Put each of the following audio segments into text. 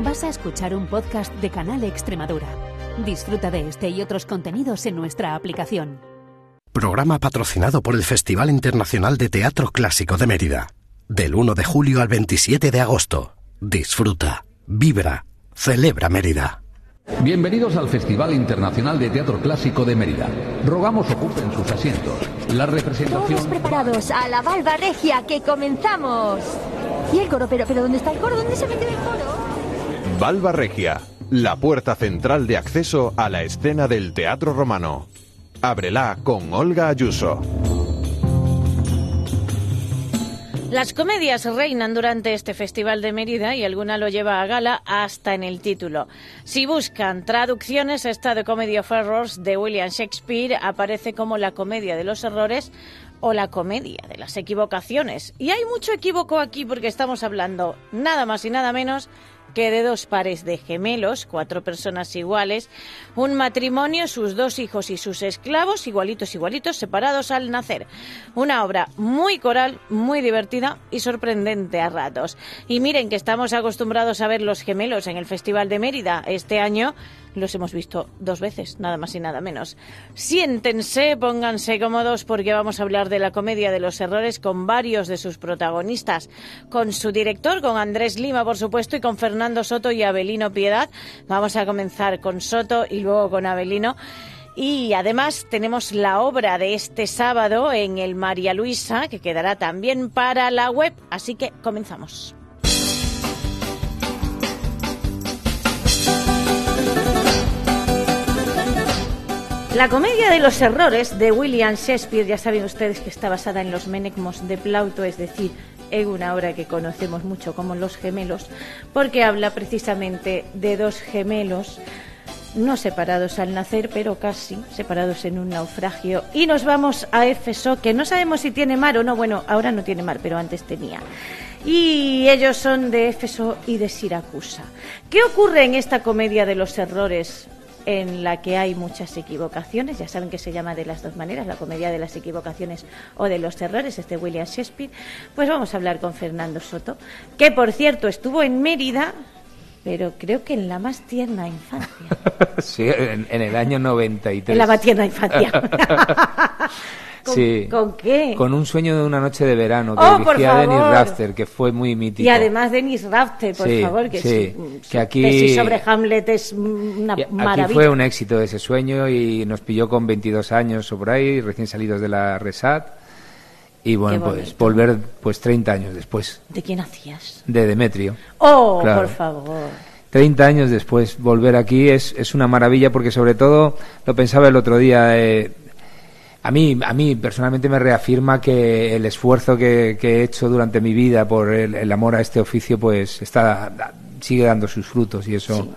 Vas a escuchar un podcast de Canal Extremadura. Disfruta de este y otros contenidos en nuestra aplicación. Programa patrocinado por el Festival Internacional de Teatro Clásico de Mérida. Del 1 de julio al 27 de agosto. Disfruta, vibra, celebra Mérida. Bienvenidos al Festival Internacional de Teatro Clásico de Mérida. Rogamos ocupen sus asientos. La representación... Todos preparados a la Valva Regia, que comenzamos. ¿Y el coro? Pero, pero ¿dónde está el coro? ¿Dónde se metió el coro? Valva Regia, la puerta central de acceso a la escena del teatro romano. Ábrela con Olga Ayuso. Las comedias reinan durante este Festival de Mérida y alguna lo lleva a gala hasta en el título. Si buscan traducciones, esta de Comedy of Errors de William Shakespeare aparece como la comedia de los errores o la comedia de las equivocaciones. Y hay mucho equívoco aquí porque estamos hablando nada más y nada menos que de dos pares de gemelos, cuatro personas iguales, un matrimonio, sus dos hijos y sus esclavos, igualitos, igualitos, separados al nacer. Una obra muy coral, muy divertida y sorprendente a ratos. Y miren que estamos acostumbrados a ver los gemelos en el Festival de Mérida. Este año los hemos visto dos veces, nada más y nada menos. Siéntense, pónganse cómodos porque vamos a hablar de la comedia de los errores con varios de sus protagonistas, con su director, con Andrés Lima, por supuesto, y con Fernando Soto y Abelino Piedad. Vamos a comenzar con Soto y luego con Abelino. Y además tenemos la obra de este sábado en el María Luisa, que quedará también para la web. Así que comenzamos. La comedia de los errores de William Shakespeare, ya saben ustedes que está basada en los menecmos de Plauto, es decir, en una obra que conocemos mucho como Los Gemelos, porque habla precisamente de dos gemelos no separados al nacer, pero casi separados en un naufragio. Y nos vamos a Éfeso, que no sabemos si tiene mar o no. Bueno, ahora no tiene mar, pero antes tenía. Y ellos son de Éfeso y de Siracusa. ¿Qué ocurre en esta comedia de los errores? En la que hay muchas equivocaciones. Ya saben que se llama de las dos maneras, la comedia de las equivocaciones o de los errores, este William Shakespeare. Pues vamos a hablar con Fernando Soto, que por cierto estuvo en Mérida, pero creo que en la más tierna infancia. sí, en, el año 93. En la más tierna infancia. ¿Con, sí. ¿Con qué? Con un sueño de una noche de verano que oh, dirigía Dennis Rafter, que fue muy mítico. Y además Dennis Rafter, por sí, favor, que, sí, es, que aquí sobre Hamlet es una y maravilla. Aquí fue un éxito ese sueño y nos pilló con 22 años o por ahí, recién salidos de la Resat. Y bueno, pues volver pues 30 años después. ¿De quién hacías? De Demetrio. Oh, claro. por favor. 30 años después volver aquí es, es una maravilla porque sobre todo, lo pensaba el otro día, eh, a mí, a mí personalmente me reafirma que el esfuerzo que, que he hecho durante mi vida por el, el, amor a este oficio pues está sigue dando sus frutos y eso, Sí.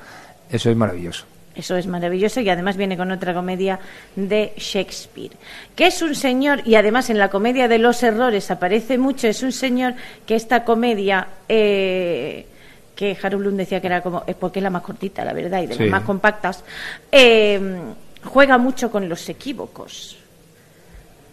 eso es maravilloso. Eso es maravilloso y además viene con otra comedia de Shakespeare, que es un señor, y además en la comedia de los errores aparece mucho, es un señor que esta comedia, eh, que Harold Bloom decía que era como, es porque es la más cortita, la verdad, y de Sí. las más compactas, eh, juega mucho con los equívocos.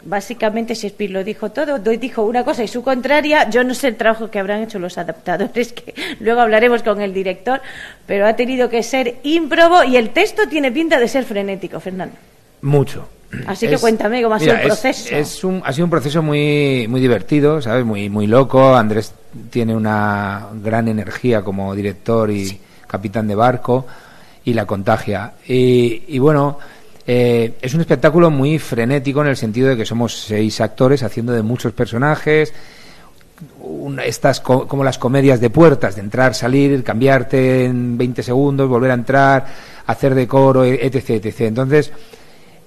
Básicamente Shakespeare lo dijo todo, dijo una cosa y su contraria. Yo no sé el trabajo que habrán hecho los adaptadores, que luego hablaremos con el director, pero ha tenido que ser ímprobo y el texto tiene pinta de ser frenético, Fernando. Mucho. Así que cuéntame cómo ha sido el es- proceso. Es, un, ha sido un proceso muy, muy divertido, ¿sabes? Muy, muy loco. Andrés tiene una gran energía como director y capitán de barco y la contagia. Y, y bueno, eh, es un espectáculo muy frenético en el sentido de que somos seis actores haciendo de muchos personajes. estas co- como las comedias de puertas, de entrar, salir, cambiarte en 20 segundos, volver a entrar, hacer decoro, etc. etc. Entonces,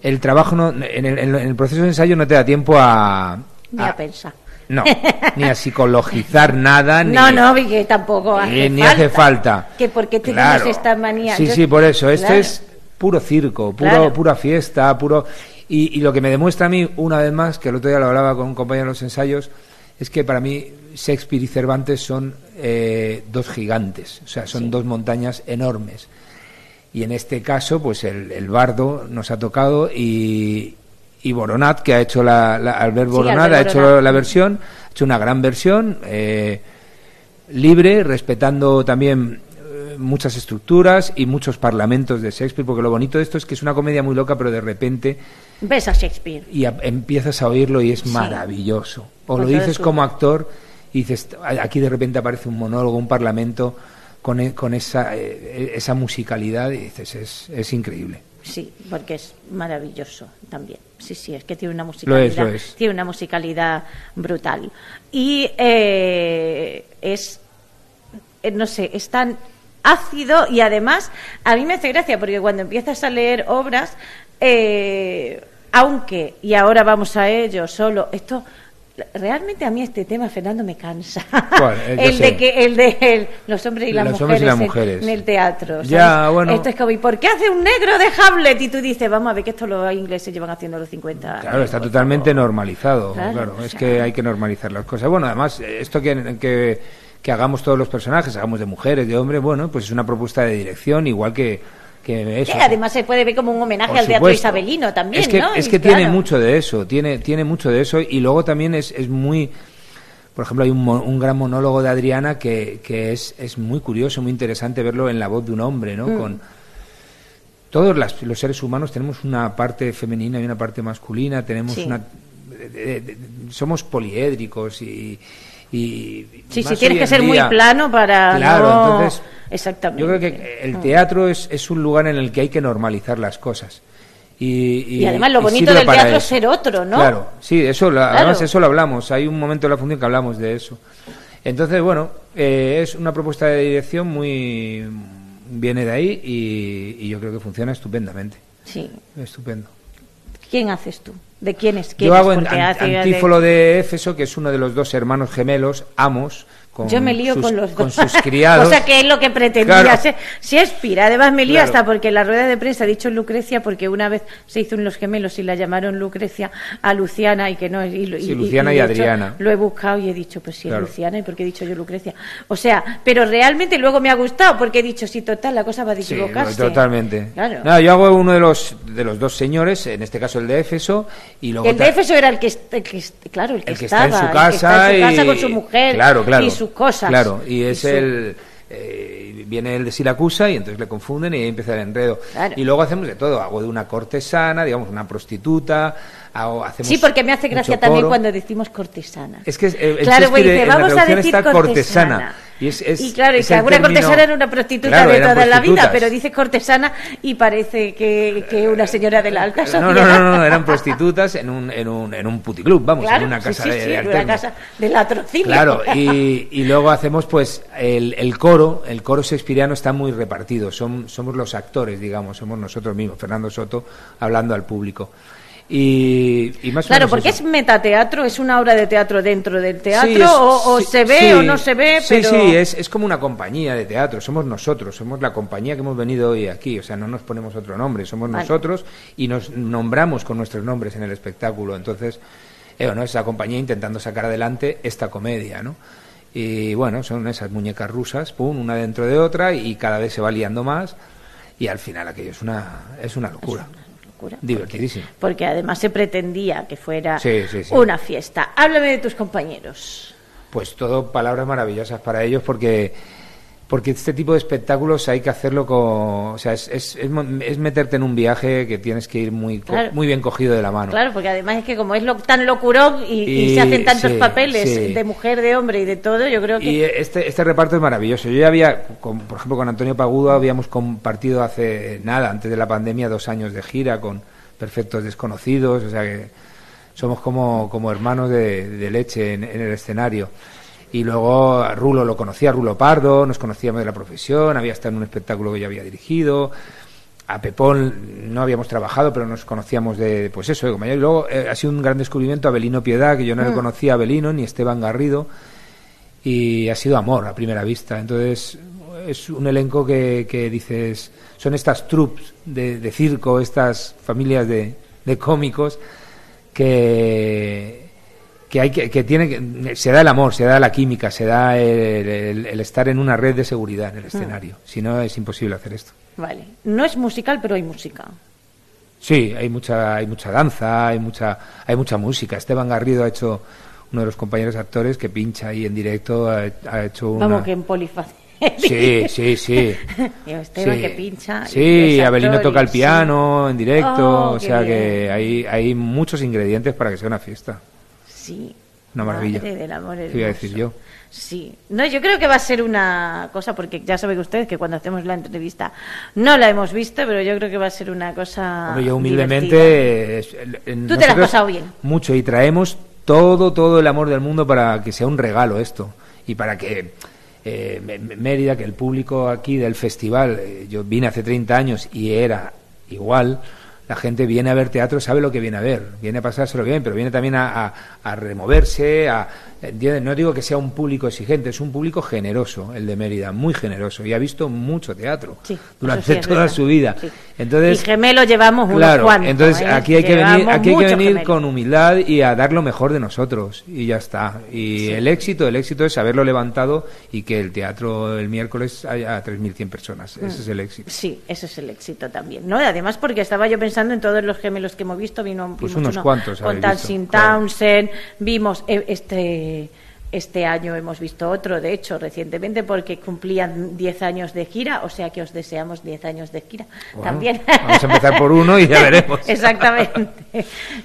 el trabajo no, en, el, en el proceso de ensayo no te da tiempo a, Ni a- a pensar. no, ni a psicologizar nada, ni, No, no, que tampoco hace ni falta. hace falta. Que porque tenemos Claro. esta manía. Sí, Yo- sí, por eso. Esto Claro. es puro circo, puro, Claro. pura fiesta, puro. Y, y lo que me demuestra a mí, una vez más, que el otro día lo hablaba con un compañero en los ensayos, es que para mí Shakespeare y Cervantes son eh, dos gigantes, o sea, son dos montañas enormes. Y en este caso, pues el, el bardo nos ha tocado y, y Boronat, que ha hecho la, la- Albert Sí, Boronat, Albert ha hecho Boronat. la versión, ha hecho una gran versión, eh, libre, respetando también muchas estructuras y muchos parlamentos de Shakespeare, porque lo bonito de esto es que es una comedia muy loca, pero de repente Ves a Shakespeare. y a- empiezas a oírlo y es maravilloso. O Con lo dices su- como actor y dices, aquí de repente aparece un monólogo, un parlamento con, e- con esa, eh, esa musicalidad y dices, es, es increíble. Sí, porque es maravilloso también. Sí, sí, es que tiene una musicalidad, lo es. tiene una musicalidad brutal. Y eh, es, eh, no sé, es tan ácido y además a mí me hace gracia porque cuando empiezas a leer obras, eh, aunque, y ahora vamos a ello solo, esto... Realmente a mí este tema, Fernando, me cansa. ¿Cuál? Eh, el de que el de el- los hombres y las Los mujeres, hombres y las en- mujeres. en el teatro. ¿sabes? Ya, bueno. Esto es como, ¿y por qué hace un negro de Hamlet? Y tú dices, vamos a ver que esto los ingleses llevan haciendo los 50 años. Claro, está totalmente normalizado. Claro, es que hay que normalizar las cosas. Bueno, además, esto que, que, que hagamos todos los personajes, hagamos de mujeres, de hombres, bueno, pues es una propuesta de dirección, igual que, que eso. Que además se puede ver como un homenaje Por al teatro isabelino también, es que, ¿no? Es que claro. tiene mucho de eso, tiene, tiene mucho de eso y luego también es, es muy... Por ejemplo, hay un, un gran monólogo de Adriana que, que es, es muy curioso, muy interesante verlo en la voz de un hombre, ¿no? Mm. Con, todos las- los seres humanos tenemos una parte femenina y una parte masculina, tenemos Sí. una... de- de- de- somos poliédricos y... y Sí, sí, tienes que ser muy plano para Claro, no- entonces... Exactamente. Yo creo que el Mm. teatro es, es un lugar en el que hay que normalizar las cosas. Y, Y además lo bonito del teatro es ser otro, ¿no? Claro, sí, eso, Claro. además eso lo hablamos. Hay un momento de la función que hablamos de eso. Entonces, bueno, eh, es una propuesta de dirección muy viene de ahí y, y yo creo que funciona estupendamente. Sí. Estupendo. ¿Quién haces tú? ¿De quién es? quién Yo es? hago en Porque An- hace- Antífolo de Éfeso, que es uno de los dos hermanos gemelos, Amos, con, Yo me lío sus, con los con dos. sus criados. o sea, que es lo que pretendía Claro. ser Shakespeare. Además, me lío Claro. hasta porque en la rueda de prensa ha dicho Lucrecia, porque una vez se hizo en Los Gemelos y la llamaron Lucrecia a Luciana y que no. Y, Sí, Luciana y hecho, Adriana. lo he buscado y he dicho, pues sí, es. Luciana, ¿y por qué he dicho yo Lucrecia? O sea, pero realmente luego me ha gustado porque he dicho, sí, total, la cosa va a Sí, equivocarse. totalmente. Claro. No, yo hago uno de los de los dos señores, en este caso el de Éfeso, y luego el de Éfeso era el que, el que claro, el que, el que está estaba, en su el que casa, está en su casa con su mujer claro, claro, y sus cosas. Claro, y es su- el eh, viene el de Siracusa y entonces le confunden y ahí empieza el enredo. Claro. Y luego hacemos de todo, hago de una cortesana, digamos una prostituta, hago, hacemos Sí, porque me hace gracia también cuando decimos cortesana. Es que eh, claro, dice, vamos a decir cortesana. Y, es, es- Y claro, y es que alguna término- cortesana era una prostituta Claro, de toda la vida, pero dices cortesana y parece que, que una señora de la alta No, sociedad. no, no, no, eran prostitutas en un, en un, en un puticlub, vamos, Claro, en una casa sí, de, sí, en una casa de latrocinio. Claro, y, y luego hacemos pues el, el coro, el coro shakespeariano está muy repartido, son, somos los actores, digamos, somos nosotros mismos, Fernando Soto hablando al público. Y, y más o Claro, porque eso. es metateatro, es una obra de teatro dentro del teatro, Sí, es- o, o sí, se ve sí, o no se ve, sí, pero... Sí, es, es como una compañía de teatro, somos nosotros, somos la compañía que hemos venido hoy aquí, o sea, no nos ponemos otro nombre, somos Vale. nosotros y nos nombramos con nuestros nombres en el espectáculo, entonces, eh, bueno, es la compañía intentando sacar adelante esta comedia, ¿no? Y bueno, son esas muñecas rusas, pum, una dentro de otra y cada vez se va liando más y al final aquello es una, es una locura, locura, divertidísimo. Porque además se pretendía que fuera Sí, sí, sí. una fiesta. Háblame de tus compañeros. Pues todo palabras maravillosas para ellos porque porque este tipo de espectáculos hay que hacerlo con o sea es, es, es es meterte en un viaje que tienes que ir muy co- Claro. muy bien cogido de la mano Claro, porque además es que como es lo, tan locurón y, y Y- se hacen tantos sí, papeles sí. de mujer, de hombre y de todo, yo creo que... y este este reparto es maravilloso yo ya había con- por ejemplo con Antonio Pagudo habíamos compartido hace nada antes de la pandemia dos años de gira con perfectos desconocidos o sea que somos como, como hermanos de, de leche en, en el escenario. Y luego a Rulo lo conocía, Rulo Pardo, nos conocíamos de la profesión, había estado en un espectáculo que yo había dirigido. A Pepón no habíamos trabajado, pero nos conocíamos de, pues eso, de compañero. Y luego eh, ha sido un gran descubrimiento Abelino Piedad, que yo no le Mm. conocía a Abelino ni Esteban Garrido. Y ha sido amor a primera vista. Entonces es un elenco que, que dices, son estas troupes de, de circo, estas familias de, de cómicos que, que hay que, que tiene que, se da el amor, se da la química, se da el, el- el estar en una red de seguridad en el escenario. Si no es imposible hacer esto. Vale, no es musical, pero hay música. Sí, hay mucha, hay mucha danza, hay mucha, hay mucha música. Esteban Garrido ha hecho uno de los compañeros actores que pincha ahí en directo, ha, ha hecho una. Vamos, que en Polifacético Sí, sí, sí. Esteban Sí. que pincha. Sí, Abelino toca el piano en directo, Oh, o sea bien. que hay, hay muchos ingredientes para que sea una fiesta. Sí. Una maravilla. Madre del amor ¿Qué iba a decir yo? Sí, no, yo creo que va a ser una cosa, porque ya saben ustedes que cuando hacemos la entrevista no la hemos visto, pero yo creo que va a ser una cosa. Hombre, yo humildemente... es- en- Tú te la has pasado bien. Mucho, y traemos todo, todo el amor del mundo para que sea un regalo esto, y para que eh, Mérida, que el público aquí del festival, eh, yo vine hace 30 años y era igual, la gente viene a ver teatro, sabe lo que viene a ver, viene a pasárselo bien, pero viene también a, a- a removerse, a, ¿entiendes? no digo que sea un público exigente, es un público generoso, el de Mérida, muy generoso, y ha visto mucho teatro Sí, durante sí toda verdad. su vida. Sí. Entonces, y gemelos llevamos unos Claro, cuantos. entonces ¿eh? aquí hay que venir, aquí hay que venir con humildad y a dar lo mejor de nosotros y ya está. Y el éxito, el éxito es haberlo levantado y que el teatro el miércoles haya 3.100 personas. Mm. Ese es el éxito. Sí, ese es el éxito también, ¿no? Además, porque estaba yo pensando en todos los gemelos que hemos visto, vino Pues vimos unos uno cuantos con claro. Townsend, vimos eh, este año hemos visto otro, de hecho, recientemente, porque cumplían 10 años de gira, o sea que os deseamos 10 años de gira Bueno, también. Vamos a empezar por uno y ya veremos. Exactamente.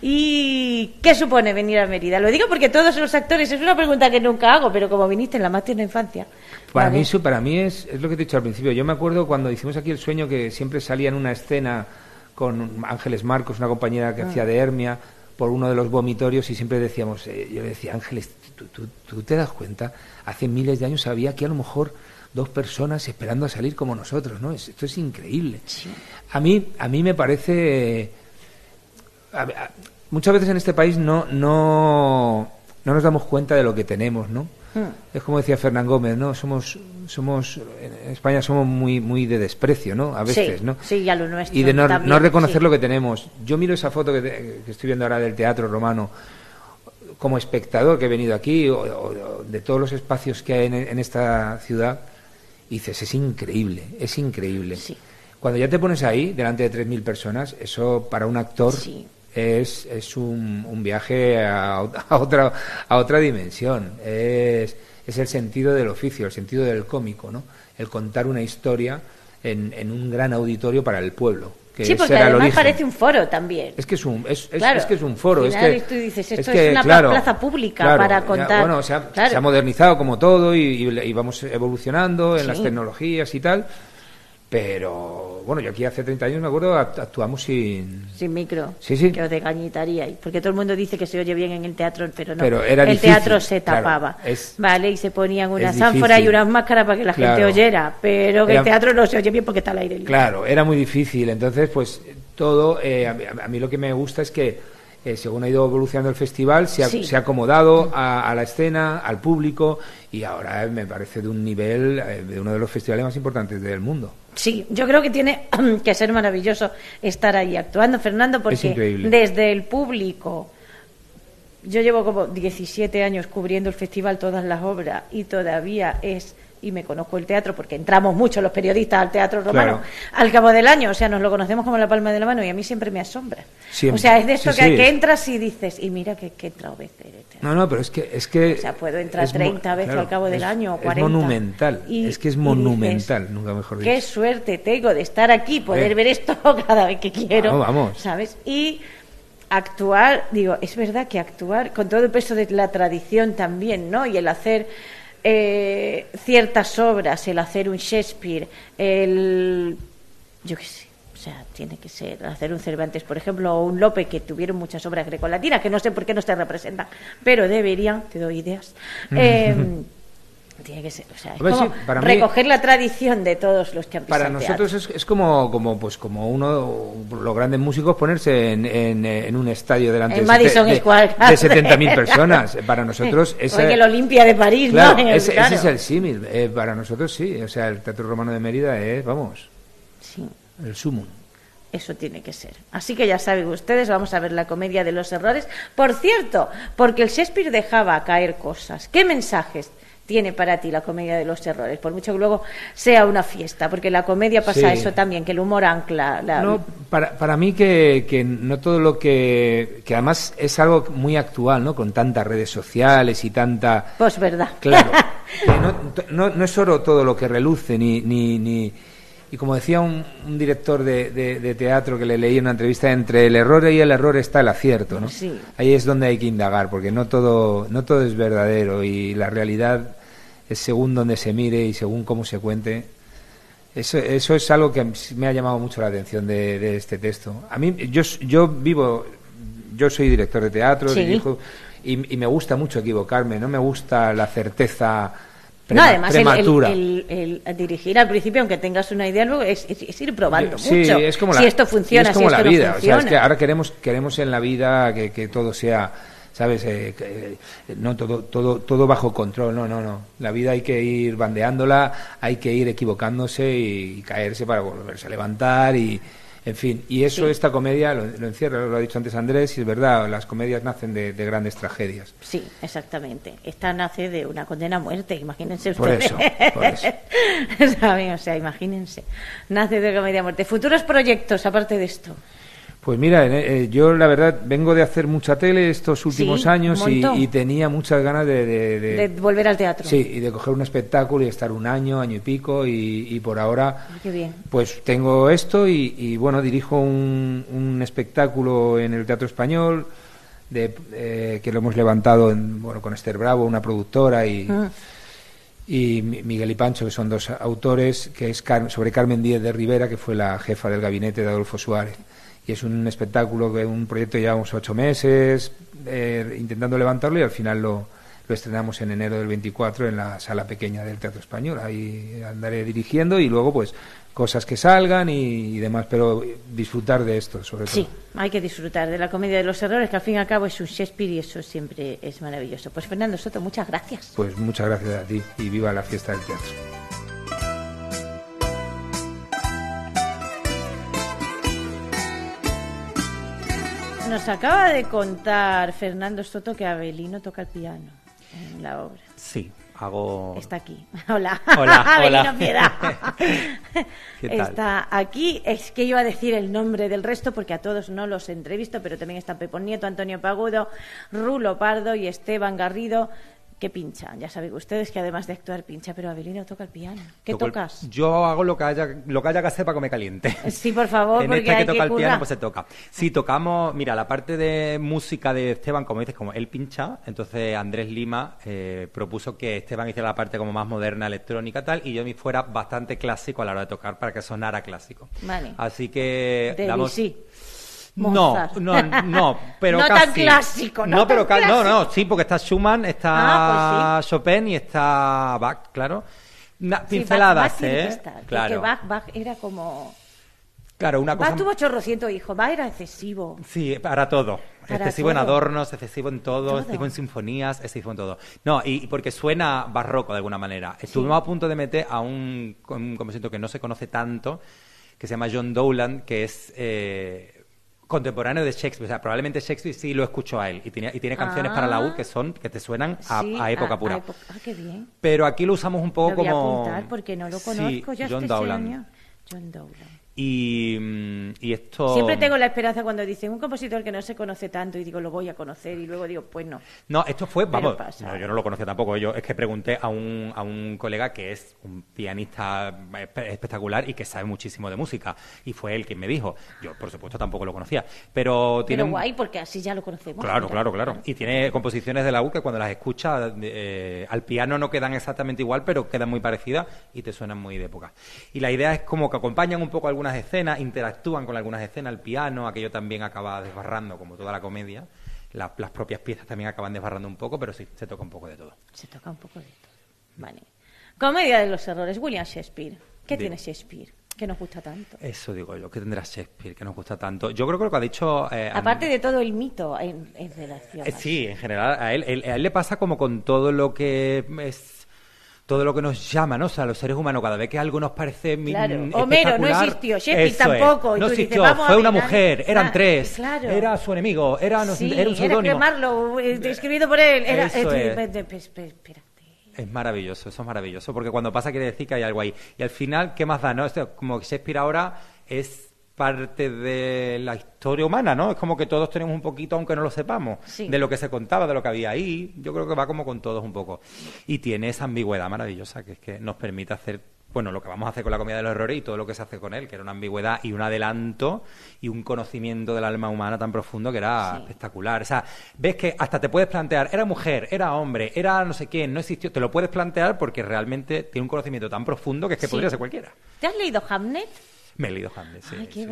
¿Y qué supone venir a Mérida? Lo digo porque todos los actores, es una pregunta que nunca hago, pero como viniste en la más tierna infancia. Para ¿vale? mí, eso- para mí es, es lo que te he dicho al principio. Yo me acuerdo cuando hicimos aquí el sueño que siempre salía en una escena con Ángeles Marcos, una compañera que Ah. hacía de Hermia, por uno de los vomitorios y siempre decíamos, eh, yo le decía, Ángeles, ¿tú, tú, tú te das cuenta? Hace miles de años había aquí a lo mejor dos personas esperando a salir como nosotros, ¿no? Es- esto es increíble. A mí, a mí me parece... a- a- muchas veces en este país no, no, no nos damos cuenta de lo que tenemos, ¿no? Es como decía Fernán Gómez, ¿no? Somos, somos, en España somos muy, muy de desprecio, ¿no? A veces, sí, ¿no? Sí, ya lo nuestro. Y de no, también, no reconocer sí. lo que tenemos. Yo miro esa foto que, te- que estoy viendo ahora del Teatro Romano como espectador que he venido aquí, o, de todos los espacios que hay en, en esta ciudad, dices, es increíble, es increíble. Sí. Cuando ya te pones ahí, delante de 3.000 personas, eso para un actor Sí. es, es un, un viaje a, a otra, a otra dimensión. Es, es el sentido del oficio, el sentido del cómico, ¿no? El contar una historia en, en un gran auditorio para el pueblo. Que Sí, porque además parece un foro también. Es que es un, es, es- Claro. es que es un foro. Es que, tú dices, esto que, es una claro, plaza pública claro, para contar. bueno, se ha, Claro. se ha modernizado como todo y, y- y vamos evolucionando en Sí. las tecnologías y tal. Pero bueno, yo aquí hace 30 años me acuerdo act- actuamos sin. Sin micro. Sí, sí. Que os desgañitaría. Porque todo el mundo dice que se oye bien en el teatro, pero no. Pero era el difícil, teatro se claro, tapaba. es- vale, y se ponían unas ánforas y unas máscaras para que la gente oyera. Pero que Era- el teatro no se oye bien porque está al aire libre. Claro, era muy difícil. Entonces, pues todo, eh, a, a mí lo que me gusta es que eh, según ha ido evolucionando el festival, se ha, Sí. se ha acomodado a, a la escena, al público y ahora eh, me parece de un nivel, eh, de uno de los festivales más importantes del mundo. Sí, yo creo que tiene que ser maravilloso estar ahí actuando, Fernando, porque desde el público. Yo llevo como 17 años cubriendo el festival, todas las obras, y todavía es. Y me conozco el teatro porque entramos mucho los periodistas al teatro romano Claro. al cabo del año, o sea, nos lo conocemos como la palma de la mano y a mí siempre me asombra. Siempre. O sea, es de esto Sí, que, sí. que entras y dices, y mira que, que he entrado veces. No, no, pero es que... Es que O sea, puedo entrar es mo- 30 veces claro, al cabo del es- año, o Es 40. monumental, Y- es que es monumental, dices, nunca mejor dicho. Qué suerte tengo de estar aquí, poder Eh. ver esto cada vez que quiero. Vamos, vamos. ¿Sabes? Y actuar, digo, es verdad que actuar con todo el peso de la tradición también, ¿no? Y el hacer eh, ciertas obras, el hacer un Shakespeare, el. Yo qué sé. O sea, tiene que ser hacer un Cervantes, por ejemplo, o un Lope, que tuvieron muchas obras grecolatinas, que no sé por qué no se representan, pero deberían, te doy ideas. Eh, tiene que ser, o sea, es como sí, para mí- recoger la tradición de todos los que han pisado Para nosotros es, es como, como, pues, como uno, los grandes músicos ponerse en, en, en un estadio delante En de, de, de Garden. 70.000 personas. Para nosotros o ese, en el Olimpia de París, claro, ¿no? Ese, ese claro. es el símil. Eh, para nosotros sí. O sea, el Teatro Romano de Mérida es, vamos, Sí. el sumum. Eso tiene que ser. Así que ya saben ustedes, vamos a ver la comedia de los errores. Por cierto, porque el Shakespeare dejaba caer cosas. ¿Qué mensajes tiene para ti la comedia de los errores? Por mucho que luego sea una fiesta, porque la comedia pasa Sí. eso también, que el humor ancla. La... No, para, para mí que, que no todo lo que... que además es algo muy actual, ¿no? Con tantas redes sociales y tanta... Pues verdad. Claro, no, no, es oro todo lo que reluce, ni, ni, ni y como decía un, director de, de, teatro que le leí en una entrevista, entre el error y el error está el acierto, ¿no? Ahí es donde hay que indagar, porque no todo, no todo es verdadero y la realidad es según donde se mire y según cómo se cuente. Eso, eso es algo que me ha llamado mucho la atención de, este texto. A mí, yo, yo vivo, yo soy director de teatro, dirijo, y, y me gusta mucho equivocarme, no me gusta la certeza no, además El, dirigir al principio, aunque tengas una idea, luego es, ir probando mucho. Es como si esto funciona, es como la vida. O sea, es que ahora queremos, queremos en la vida que, que todo sea, ¿sabes? Eh, eh, no todo, todo, todo bajo control. No, no, no. La vida hay que ir bandeándola, hay que ir equivocándose y caerse para volverse a levantar y en fin, y eso esta comedia lo, encierra, lo ha dicho antes Andrés, y es verdad, las comedias nacen de, grandes tragedias. Sí, exactamente. Esta nace de una condena a muerte, imagínense ustedes. Por eso, por eso. O sea, imagínense. Nace de comedia a muerte. ¿Futuros proyectos aparte de esto? Pues mira, eh, yo la verdad vengo de hacer mucha tele estos últimos años y, tenía muchas ganas de, de, volver al teatro. Sí, y de coger un espectáculo y estar un año, año y pico y, por ahora pues tengo esto y, bueno, dirijo un, espectáculo en el Teatro Español de, eh, que lo hemos levantado bueno, con Esther Bravo, una productora y... Ah. y Miguel y Pancho, que son dos autores, que es sobre Carmen Díez de Rivera, que fue la jefa del gabinete de Adolfo Suárez y es un espectáculo que un proyecto llevamos ocho meses eh, intentando levantarlo y al final lo, lo estrenamos en enero del 24 en la sala pequeña del Teatro Español. Ahí andaré dirigiendo y luego pues cosas que salgan y, demás, pero disfrutar de esto sobre todo. Sí, hay que disfrutar de la comedia de los errores, que al fin y al cabo es un Shakespeare y eso siempre es maravilloso. Pues Fernando Soto, muchas gracias. Pues muchas gracias a ti y viva la fiesta del teatro. Nos acaba de contar Fernando Soto que Abelino toca el piano en la obra. Sí, hago. Está aquí. Hola. Hola, Abelino Piedad. Está aquí. Es que iba a decir el nombre del resto porque a todos no los entrevisto, pero también está Pepón Nieto, Antonio Pagudo, Rulo Pardo y Esteban Garrido que pincha. Ya saben ustedes que además de actuar pincha, pero Abelino toca el piano. ¿Qué tocas? yo hago lo que haya lo que haya que hacer para que me caliente. Sí, por favor, en porque que toca el piano, pues se toca. Si tocamos, mira, la parte de música de Esteban, como dices, como él pincha, entonces Andrés Lima eh, propuso que Esteban hiciera la parte como más moderna, electrónica, tal, y yo me fuera bastante clásico a la hora de tocar para que sonara clásico. Vale. Así que... No, no, no, pero no casi. tan clásico, no, pero no, no, sí, porque está Schumann, está ah, pues Chopin y está Bach, claro. pinceladas, ¿eh? claro. Bach, Bach era como Claro, una cosa. Bach tuvo chorrocientos hijos, Bach era excesivo. Sí, para todo. excesivo en adornos, excesivo en todo, excesivo en sinfonías, excesivo en todo. No, y, porque suena barroco de alguna manera. Estuvimos a punto de meter a un, un compositor que no se conoce tanto, que se llama John Dowland, que es eh, contemporáneo de Shakespeare. O sea, probablemente Shakespeare sí lo escuchó a él y tiene, y tiene canciones para la U que son que te suenan a, época pura. ah, qué bien. Pero aquí lo usamos un poco lo voy como. A apuntar porque no lo conozco. Sí, John Dowland. John Dowland. Y, y, esto... Siempre tengo la esperanza cuando dicen un compositor que no se conoce tanto y digo, lo voy a conocer y luego digo, pues no. No, esto fue, vamos, yo no lo conocía tampoco, yo es que pregunté a un, a un colega que es un pianista espectacular y que sabe muchísimo de música y fue él quien me dijo. Yo, por supuesto, tampoco lo conocía, pero tiene... Pero guay, porque así ya lo conocemos. Claro, claro, claro. Y tiene composiciones de la U que cuando las escuchas eh, al piano no quedan exactamente igual, pero quedan muy parecidas y te suenan muy de época. Y la idea es como que acompañan un poco algunas escenas, interactúan con algunas escenas, el piano, aquello también acaba desbarrando, como toda la comedia. las propias piezas también acaban desbarrando un poco, pero sí, se toca un poco de todo. Se toca un poco de todo. Vale. Comedia de los errores, William Shakespeare. ¿Qué tiene Shakespeare? que nos gusta tanto. Eso digo yo, que tendrá Shakespeare, que nos gusta tanto. Yo creo que lo que ha dicho... Eh, Aparte de todo el mito en, relación. Eh, sí, en general, a él, a él le pasa como con todo lo que es todo lo que nos llama, ¿no? O sea, los seres humanos, cada vez que algo nos parece claro. Homero no existió, Shakespeare tampoco. no existió, fue una mujer, eran tres, era su enemigo, era, un seudónimo. Era quemarlo, eh, escrito por él. Era, eso es. Es maravilloso, eso es maravilloso, porque cuando pasa quiere decir que hay algo ahí. Y al final, ¿qué más da, no? como Shakespeare ahora es parte de la historia humana, ¿no? Es como que todos tenemos un poquito, aunque no lo sepamos, de lo que se contaba, de lo que había ahí. Yo creo que va como con todos un poco. Y tiene esa ambigüedad maravillosa que es que nos permite hacer bueno, lo que vamos a hacer con la comida de los errores y todo lo que se hace con él, que era una ambigüedad y un adelanto y un conocimiento del alma humana tan profundo que era espectacular. O sea, ves que hasta te puedes plantear, era mujer, era hombre, era no sé quién, no existió, te lo puedes plantear porque realmente tiene un conocimiento tan profundo que es que podría ser cualquiera. ¿Te has leído Hamlet? Me he leído Hamlet, sí. Ay, qué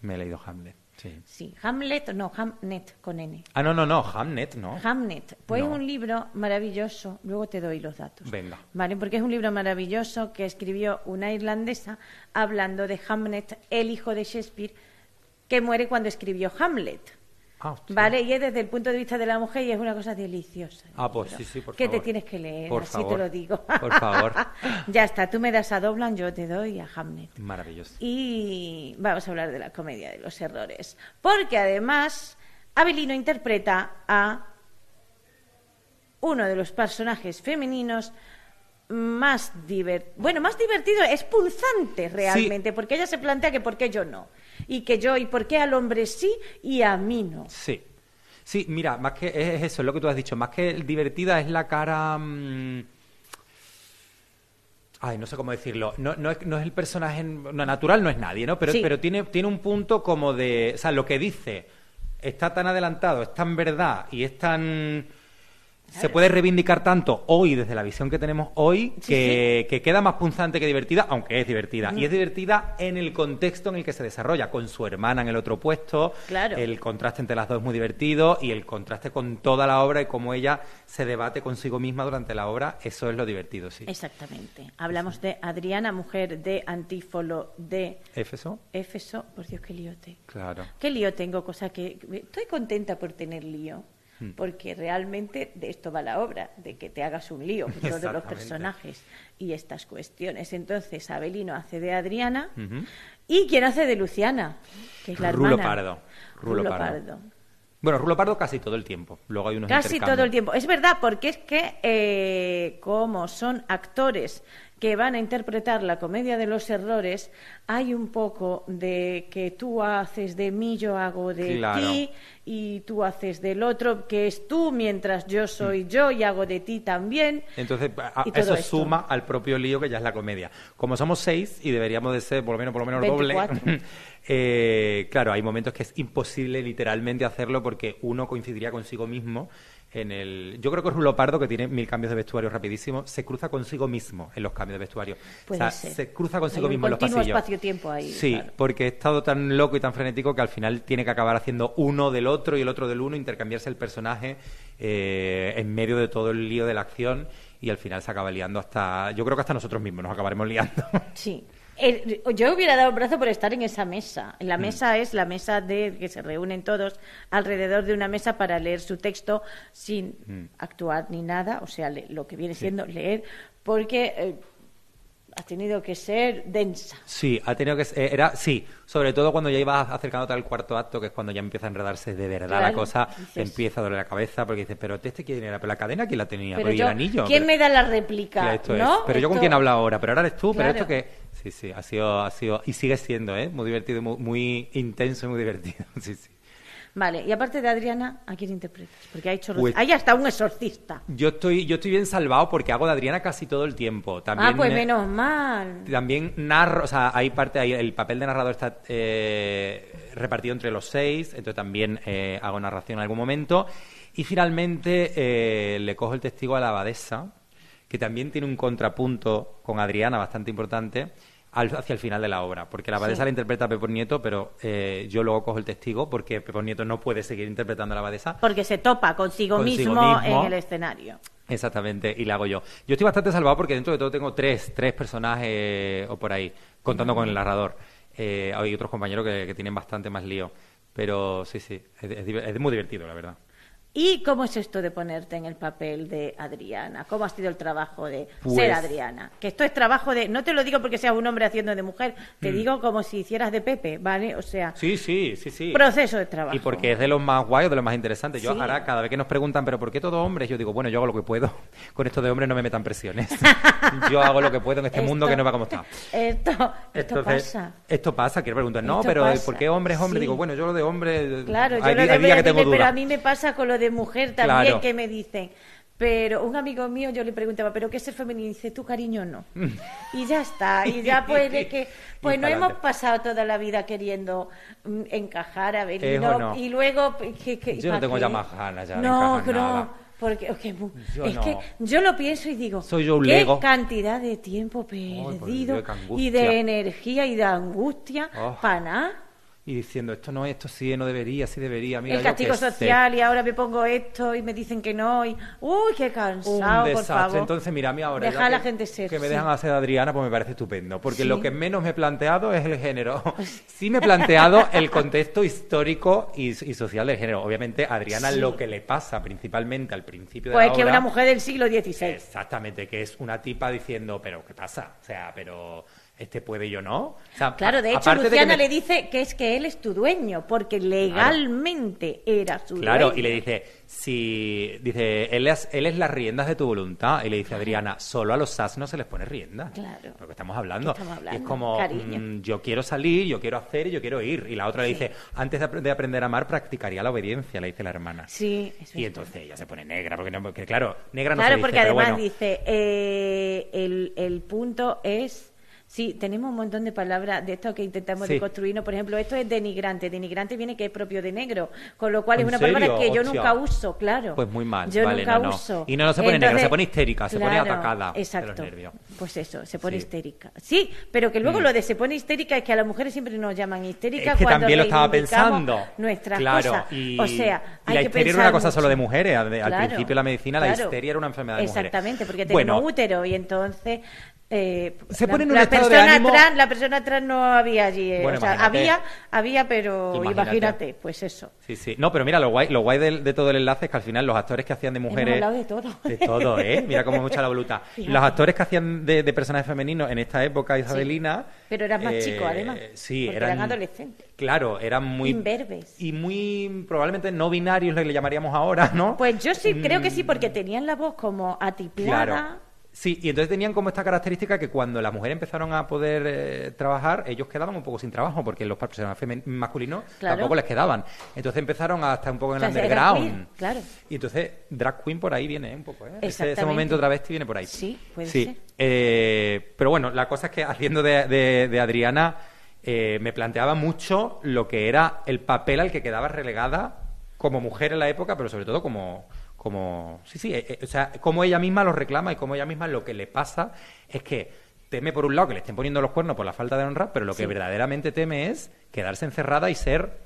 Me he leído Hamlet. Sí. sí. Hamlet, no, Hamnet con N. Ah, no, no, no, Hamnet, no. Hamnet. Pues es un libro maravilloso, luego te doy los datos. Venga. Vale, porque es un libro maravilloso que escribió una irlandesa hablando de Hamnet, el hijo de Shakespeare, que muere cuando escribió Hamlet. Ah, vale, y es desde el punto de vista de la mujer y es una cosa deliciosa. Ah, pues sí, sí, por favor. Que te tienes que leer, por así te lo digo. Por favor. ya está, tú me das a Doblan, yo te doy a Hamlet. Maravilloso. Y vamos a hablar de la comedia de los errores. Porque además, Abelino interpreta a uno de los personajes femeninos más divertido. Bueno, más divertido, es pulsante realmente, porque ella se plantea que por qué yo no y que yo, ¿y por qué al hombre sí y a mí no? Sí. Sí, mira, más que es eso, es lo que tú has dicho, más que divertida es la cara... Mm, ay, no sé cómo decirlo. No, no, es, no es el personaje... No, natural no es nadie, ¿no? Pero, pero tiene, tiene un punto como de... O sea, lo que dice está tan adelantado, es tan verdad y es tan se puede reivindicar tanto hoy, desde la visión que tenemos hoy, que, queda más punzante que divertida, aunque es divertida. Y es divertida en el contexto en el que se desarrolla, con su hermana en el otro puesto. Claro. El contraste entre las dos es muy divertido y el contraste con toda la obra y cómo ella se debate consigo misma durante la obra, eso es lo divertido, sí. Exactamente. Hablamos de Adriana, mujer de Antífolo de... ¿Éfeso? Éfeso, por Dios, qué lío Claro. Qué lío tengo, cosa que... Estoy contenta por tener lío. Hmm. porque realmente de esto va la obra, de que te hagas un lío con todos los personajes y estas cuestiones. Entonces, Abelino hace de Adriana y quien hace de Luciana, que es la Rulo hermana. Pardo. Rulo, Pardo. Bueno, Rulo Pardo casi todo el tiempo. Luego hay unos Casi todo el tiempo. Es verdad, porque es que eh, como son actores que van a interpretar la comedia de los errores, hay un poco de que tú haces de mí, yo hago de ti, y tú haces del otro, que es tú, mientras yo soy mm. yo y hago de ti también. Entonces, eso suma al propio lío que ya es la comedia. Como somos seis y deberíamos de ser por lo menos, por lo menos doble, eh, claro, hay momentos que es imposible literalmente hacerlo porque uno coincidiría consigo mismo en el... Yo creo que es un lopardo que tiene mil cambios de vestuario rapidísimo, se cruza consigo mismo en los cambios de vestuario. o sea, se cruza consigo mismo en los pasillos. espacio-tiempo ahí. Sí, porque he estado tan loco y tan frenético que al final tiene que acabar haciendo uno del otro y el otro del uno, intercambiarse el personaje eh, en medio de todo el lío de la acción y al final se acaba liando hasta... Yo creo que hasta nosotros mismos nos acabaremos liando. Sí yo hubiera dado un brazo por estar en esa mesa. La mm. mesa es la mesa de que se reúnen todos alrededor de una mesa para leer su texto sin mm. actuar ni nada, o sea, lo que viene siendo leer, porque eh, ha tenido que ser densa. Sí, ha tenido que ser, eh, era sí, sobre todo cuando ya ibas acercándote al cuarto acto, que es cuando ya empieza a enredarse de verdad la cosa, empieza a doler la cabeza porque dices, pero este quién era, pero la cadena quién la tenía, pero, y el anillo. ¿Quién me da la réplica? ¿no? Pero yo con quién habla ahora, pero ahora eres tú, pero esto que sí, sí, ha sido, ha sido, y sigue siendo, ¿eh? Muy divertido, muy, muy intenso y muy divertido, sí, sí. Vale, y aparte de Adriana, ¿a quién interpretas? Porque ha hecho pues, hay hasta un exorcista. Yo estoy, yo estoy bien salvado porque hago de Adriana casi todo el tiempo. También, ah, pues menos mal. También narro, o sea, hay parte, ahí, el papel de narrador está eh, repartido entre los seis, entonces también eh, hago narración en algún momento. Y finalmente eh, le cojo el testigo a la abadesa, que también tiene un contrapunto con Adriana bastante importante hacia el final de la obra, porque la abadesa la interpreta a Pepón Nieto, pero eh, yo luego cojo el testigo porque Pepón Nieto no puede seguir interpretando a la abadesa. Porque se topa consigo, mismo, en el escenario. Exactamente, y la hago yo. Yo estoy bastante salvado porque dentro de todo tengo tres, tres personajes o por ahí, contando con el narrador. Eh, hay otros compañeros que, tienen bastante más lío, pero sí, sí, es muy divertido, la verdad. ¿Y cómo es esto de ponerte en el papel de Adriana? ¿Cómo ha sido el trabajo de Pues- ser Adriana? Que esto es trabajo de... No te lo digo porque seas un hombre haciendo de mujer, te digo como si hicieras de Pepe, ¿vale? O sea, Mm. Sí, sí, sí, sí. proceso de trabajo. Y porque es de los más guayos, de los más interesantes. Yo Sí. ahora, cada vez que nos preguntan, ¿pero por qué todo hombres? Yo digo, bueno, yo hago lo que puedo. Con esto de hombres no me metan presiones. yo hago lo que puedo en este Esto- mundo que no va como está. Esto, esto Entonces, pasa. Esto pasa, quiero preguntar, no, Esto pero pasa. ¿por qué hombres, hombres? Sí. Digo, bueno, yo lo de hombre. Claro, yo lo de que tengo dime, pero a mí me pasa con lo de mujer también, Claro. que me dicen. Pero un amigo mío yo le preguntaba, ¿pero qué es ser femenino? Y dice, tu cariño no. y ya está. Y ya puede que. Pues no hemos pasado toda la vida queriendo mm, encajar a ver. y, no- no. y luego. pues, ¿qué- qué- Yo no tengo qué? ya más ganas ya de No, no. nada. Porque es que, Yo es no. que yo lo pienso y digo, Soy yo un qué Lego. cantidad de tiempo Dios, perdido y de energía y de angustia Oh. para nada. Y diciendo, esto no, esto sí, no debería, sí debería. Mira, el yo castigo sé. social y ahora me pongo esto y me dicen que no y uy qué Un cansado por desastre. favor Entonces, mira, a mí ahora. Deja a la que- gente ser, Que me sí. dejan hacer Adriana, pues me parece estupendo. Porque Sí. lo que menos me he planteado es el género. Sí me he planteado el contexto histórico y, y social del género. Obviamente, Adriana Sí. lo que le pasa principalmente al principio de pues la que obra. una mujer del siglo XVI Exactamente, que es una tipa diciendo, pero ¿qué pasa? O sea, pero este puede y yo no. O sea, claro de hecho de Luciana me- le dice que es que él es tu dueño porque legalmente era su Claro, dueño y le dice, si dice, él es, él es las riendas de tu voluntad. Y le dice Adriana, solo a los asnos se les pone riendas. Claro. Lo que estamos hablando. ¿Qué estamos Y es hablando? como, mm, yo quiero salir, yo quiero hacer y yo quiero ir. Y la otra le dice, antes de, apre- de aprender a amar, practicaría la obediencia, le dice la hermana. sí es Y entonces ella se pone negra, porque, no, porque claro, negra no claro se dice, porque pero además bueno. dice eh, el, el punto es Sí, tenemos un montón de palabras de esto que intentamos Sí. deconstruirnos. Por ejemplo, esto es denigrante. Denigrante viene que es propio de negro, con lo cual es ¿En una serio? palabra que yo nunca uso, claro. Pues muy mal, Yo vale, nunca no, no. uso. Y no, no se pone negra, se pone histérica, se pone atacada de los Exacto. Pues eso, se pone Sí. histérica. Sí, pero que luego Mm. lo de se pone histérica es que a las mujeres siempre nos llaman histéricas Es que cuando también lo estaba pensando. Nuestras claro, cosas. Y, o sea, y hay la que histeria era pensar una cosa solo de mujeres. Al, Claro, principio de la medicina, la histeria era una enfermedad de mujeres. Exactamente, porque tenemos bueno, útero y entonces. Eh, Se la, pone en un la estado de persona ánimo- trans, la persona trans no había allí. eh, Bueno, o sea, imagínate. había, había, pero Imagínate. imagínate. pues eso. Sí, sí. No, pero mira, lo guay, lo guay del- de, todo el enlace es que al final los actores que hacían de mujeres... Hemos hablado de todo. De todo, ¿eh? Mira cómo mucha la. Fíjate. Los actores que hacían de, de personajes femeninos en esta época, Isabelina... Pero eran más eh, chicos, además. Sí, eran... eran adolescentes. Claro, eran muy... Imberbes. Y muy, probablemente no binarios, le, le llamaríamos ahora, ¿no? Pues yo sí, creo que sí, Mm, porque tenían la voz como atiplada. Claro. Sí, y entonces tenían como esta característica que cuando las mujeres empezaron a poder eh, trabajar, ellos quedaban un poco sin trabajo, porque los personajes masculinos Claro. tampoco les quedaban. Entonces empezaron a estar un poco en el underground. queer, claro. Y entonces Drag Queen por ahí viene ¿eh? un poco, ¿eh? Ese, ese momento travesti viene por ahí. Sí, puede Sí. ser. Eh, pero bueno, la cosa es que haciendo de, de- de Adriana eh, me planteaba mucho lo que era el papel al que quedaba relegada como mujer en la época, pero sobre todo como como sí sí eh, eh, o sea como ella misma lo reclama y como ella misma lo que le pasa es que teme por un lado que le estén poniendo los cuernos por la falta de honra pero lo que Sí. verdaderamente teme es quedarse encerrada y ser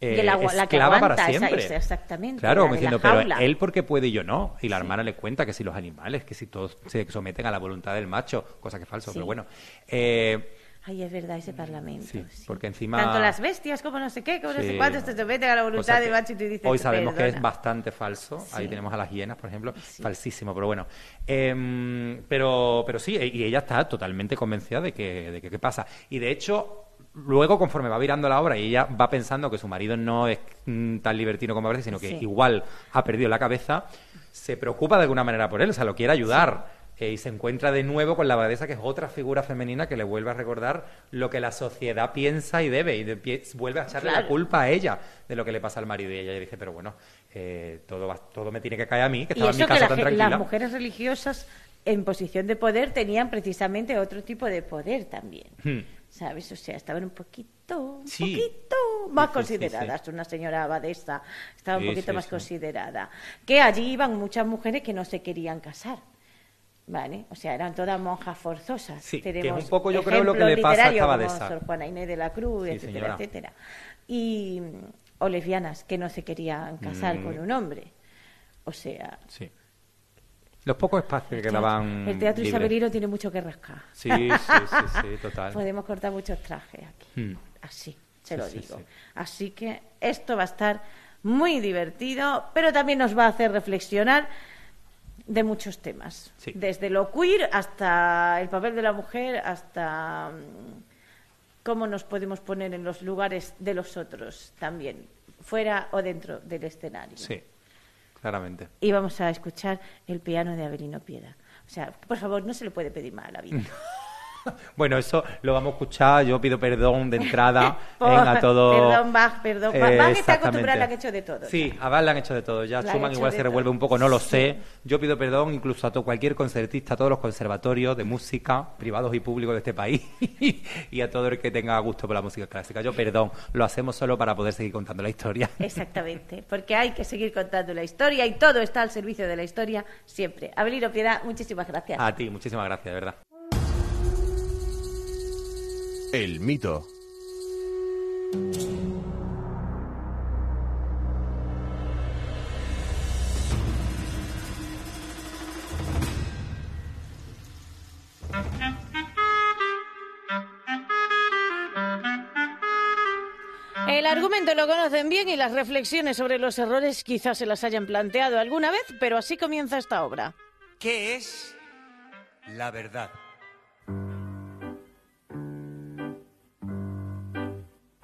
eh, De la gua- la que esclava aguanta para siempre esa- exactamente, claro la como diciendo pero jaula". él porque puede y yo no y la hermana le cuenta que si los animales que si todos se someten a la voluntad del macho cosa que es falso Sí. pero bueno eh, Ay, es verdad, ese parlamento. Sí, sí. porque encima- Tanto las bestias como no sé qué, como no Sí. sé cuántos, te someten a la Cosa voluntad de que macho y tú dices. Hoy sabemos que es bastante falso. Ahí tenemos a las hienas, por ejemplo. Sí. Falsísimo, pero bueno. Em, pero, pero sí, y ella está totalmente convencida de que, de que qué pasa. Y de hecho, luego, conforme va virando la obra y ella va pensando que su marido no es mm, tan libertino como parece, sino que Sí. igual ha perdido la cabeza, se preocupa de alguna manera por él, o sea, lo quiere ayudar. Eh, y se encuentra de nuevo con la abadesa, que es otra figura femenina que le vuelve a recordar lo que la sociedad piensa y debe, y de- vuelve a echarle la culpa a ella de lo que le pasa al marido. Y ella dice, pero bueno, eh, todo, va- todo me tiene que caer a mí, que Y estaba en mi eso que casa la tan tranquila. las mujeres religiosas en posición de poder tenían precisamente otro tipo de poder también. Hmm. ¿Sabes? O sea, estaban un poquito, un Sí. poquito más Sí, sí, sí, consideradas. Una señora abadesa estaba un poquito más considerada. Que allí iban muchas mujeres que no se querían casar. ¿Vale? O sea, eran todas monjas forzosas. Sí, que es Tenemos un poco, yo creo, lo que le pasa a. Sor Juana Inés de la Cruz, Sí, etcétera, señora. etcétera. Y, mm, o lesbianas que no se querían casar Mm. con un hombre. O sea, Sí. Los pocos espacios que quedaban el teatro isabelino tiene mucho que rascar. Sí, sí, sí, sí, total. Podemos cortar muchos trajes aquí. Hmm. Así, se Sí, lo sí, digo. sí. Así que esto va a estar muy divertido, pero también nos va a hacer reflexionar de muchos temas. Desde lo queer hasta el papel de la mujer, hasta mm, cómo nos podemos poner en los lugares de los otros también, fuera o dentro del escenario. Sí, claramente. Y vamos a escuchar el piano de Avelino Pieda. O sea, por favor, no se le puede pedir más a la vida. Bueno, eso lo vamos a escuchar. Yo pido perdón de entrada a todo. Perdón, Bach, perdón. Bach está acostumbrada, le han hecho de todo. Sí, a Bach le han hecho de todo. Ya Schumann igual se revuelve un poco, no lo sé. Yo pido perdón incluso a todo, cualquier concertista, a todos los conservatorios de música, privados y públicos de este país, y a todo el que tenga gusto por la música clásica. Yo perdón, lo hacemos solo para poder seguir contando la historia. Exactamente, porque hay que seguir contando la historia y todo está al servicio de la historia siempre. Abelino Piedad, muchísimas gracias. A ti, muchísimas gracias, de verdad. El mito. El argumento lo conocen bien y las reflexiones sobre los errores quizás se las hayan planteado alguna vez, pero así comienza esta obra. ¿Qué es la verdad?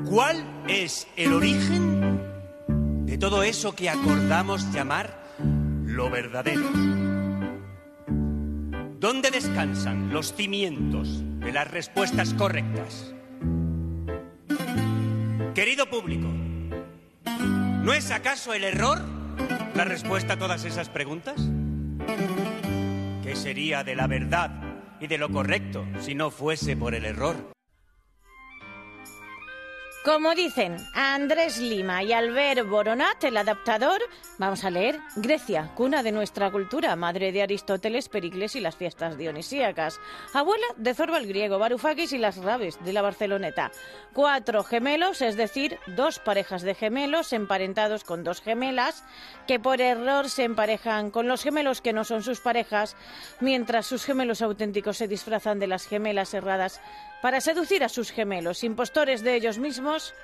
¿Cuál es el origen de todo eso que acordamos llamar lo verdadero? ¿Dónde descansan los cimientos de las respuestas correctas? Querido público, ¿no es acaso el error la respuesta a todas esas preguntas? ¿Qué sería de la verdad y de lo correcto si no fuese por el error? Como dicen Andrés Lima y Albert Boronat, el adaptador, vamos a leer Grecia, cuna de nuestra cultura, madre de Aristóteles, Pericles y las fiestas dionisíacas, abuela de Zorba el griego, Barufakis y las rabes de la Barceloneta. Cuatro gemelos, es decir, dos parejas de gemelos emparentados con dos gemelas, que por error se emparejan con los gemelos que no son sus parejas, mientras sus gemelos auténticos se disfrazan de las gemelas erradas para seducir a sus gemelos, impostores de ellos mismos?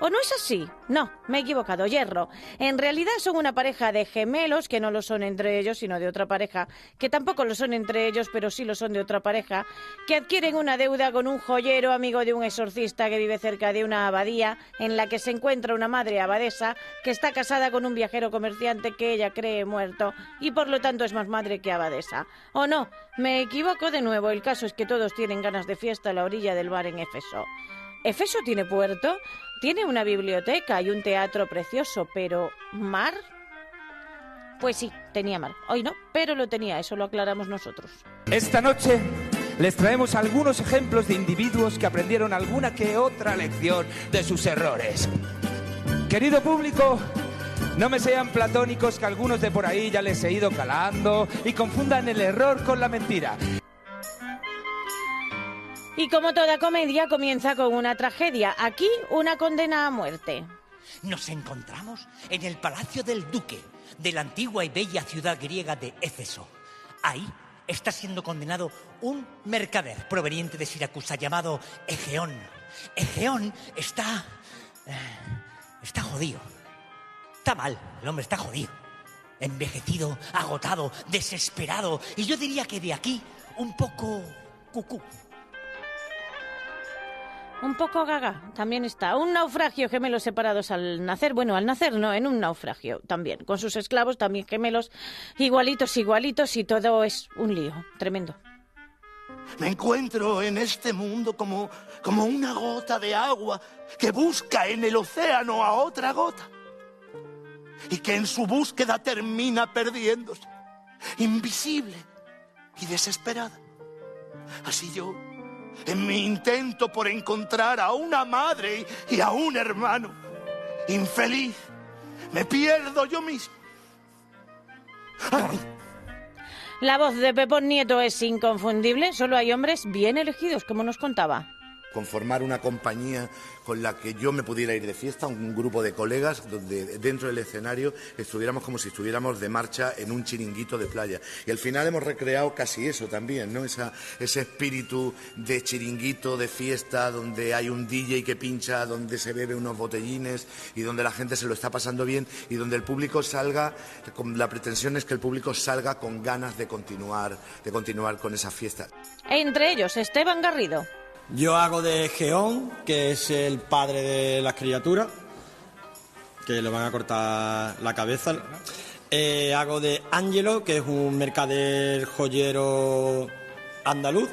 ¿O no es así? No, me he equivocado, hierro. En realidad son una pareja de gemelos que no lo son entre ellos, sino de otra pareja, que tampoco lo son entre ellos, pero sí lo son de otra pareja, que adquieren una deuda con un joyero amigo de un exorcista que vive cerca de una abadía en la que se encuentra una madre abadesa que está casada con un viajero comerciante que ella cree muerto y por lo tanto es más madre que abadesa. ¿O no? Me equivoco de nuevo. El caso es que todos tienen ganas de fiesta a la orilla del bar en Éfeso. ¿Efeso tiene puerto? Tiene una biblioteca y un teatro precioso, pero ¿mar? Pues sí, tenía mar. Hoy no, pero lo tenía, eso lo aclaramos nosotros. Esta noche les traemos algunos ejemplos de individuos que aprendieron alguna que otra lección de sus errores. Querido público, no me sean platónicos que algunos de por ahí ya les he ido calando y confundan el error con la mentira. Y como toda comedia, comienza con una tragedia. Aquí, una condena a muerte. Nos encontramos en el palacio del duque de la antigua y bella ciudad griega de Éfeso. Ahí está siendo condenado un mercader proveniente de Siracusa llamado Egeón. Egeón está... Eh, está jodido. Está mal, el hombre está jodido. Envejecido, agotado, desesperado. Y yo diría que de aquí un poco cucú. Un poco gaga, también está. Un naufragio, gemelos separados al nacer. Bueno, al nacer no, en un naufragio también. Con sus esclavos también gemelos, igualitos, igualitos, y todo es un lío. Tremendo. Me encuentro en este mundo como, como una gota de agua que busca en el océano a otra gota. Y que en su búsqueda termina perdiéndose. Invisible y desesperada. Así yo en mi intento por encontrar a una madre y a un hermano. Infeliz, me pierdo yo mismo. La voz de Pepón Nieto es inconfundible, solo hay hombres bien elegidos, como nos contaba. Conformar una compañía con la que yo me pudiera ir de fiesta, un grupo de colegas, donde dentro del escenario estuviéramos como si estuviéramos de marcha en un chiringuito de playa. Y al final hemos recreado casi eso también, ¿no? Esa, ese espíritu de chiringuito, de fiesta, donde hay un DJ que pincha, donde se bebe unos botellines y donde la gente se lo está pasando bien y donde el público salga, con, la pretensión es que el público salga con ganas de continuar, de continuar con esa fiesta. Entre ellos, Esteban Garrido. Yo hago de Geón, que es el padre de las criaturas, que le van a cortar la cabeza. Eh, hago de Ángelo, que es un mercader joyero andaluz.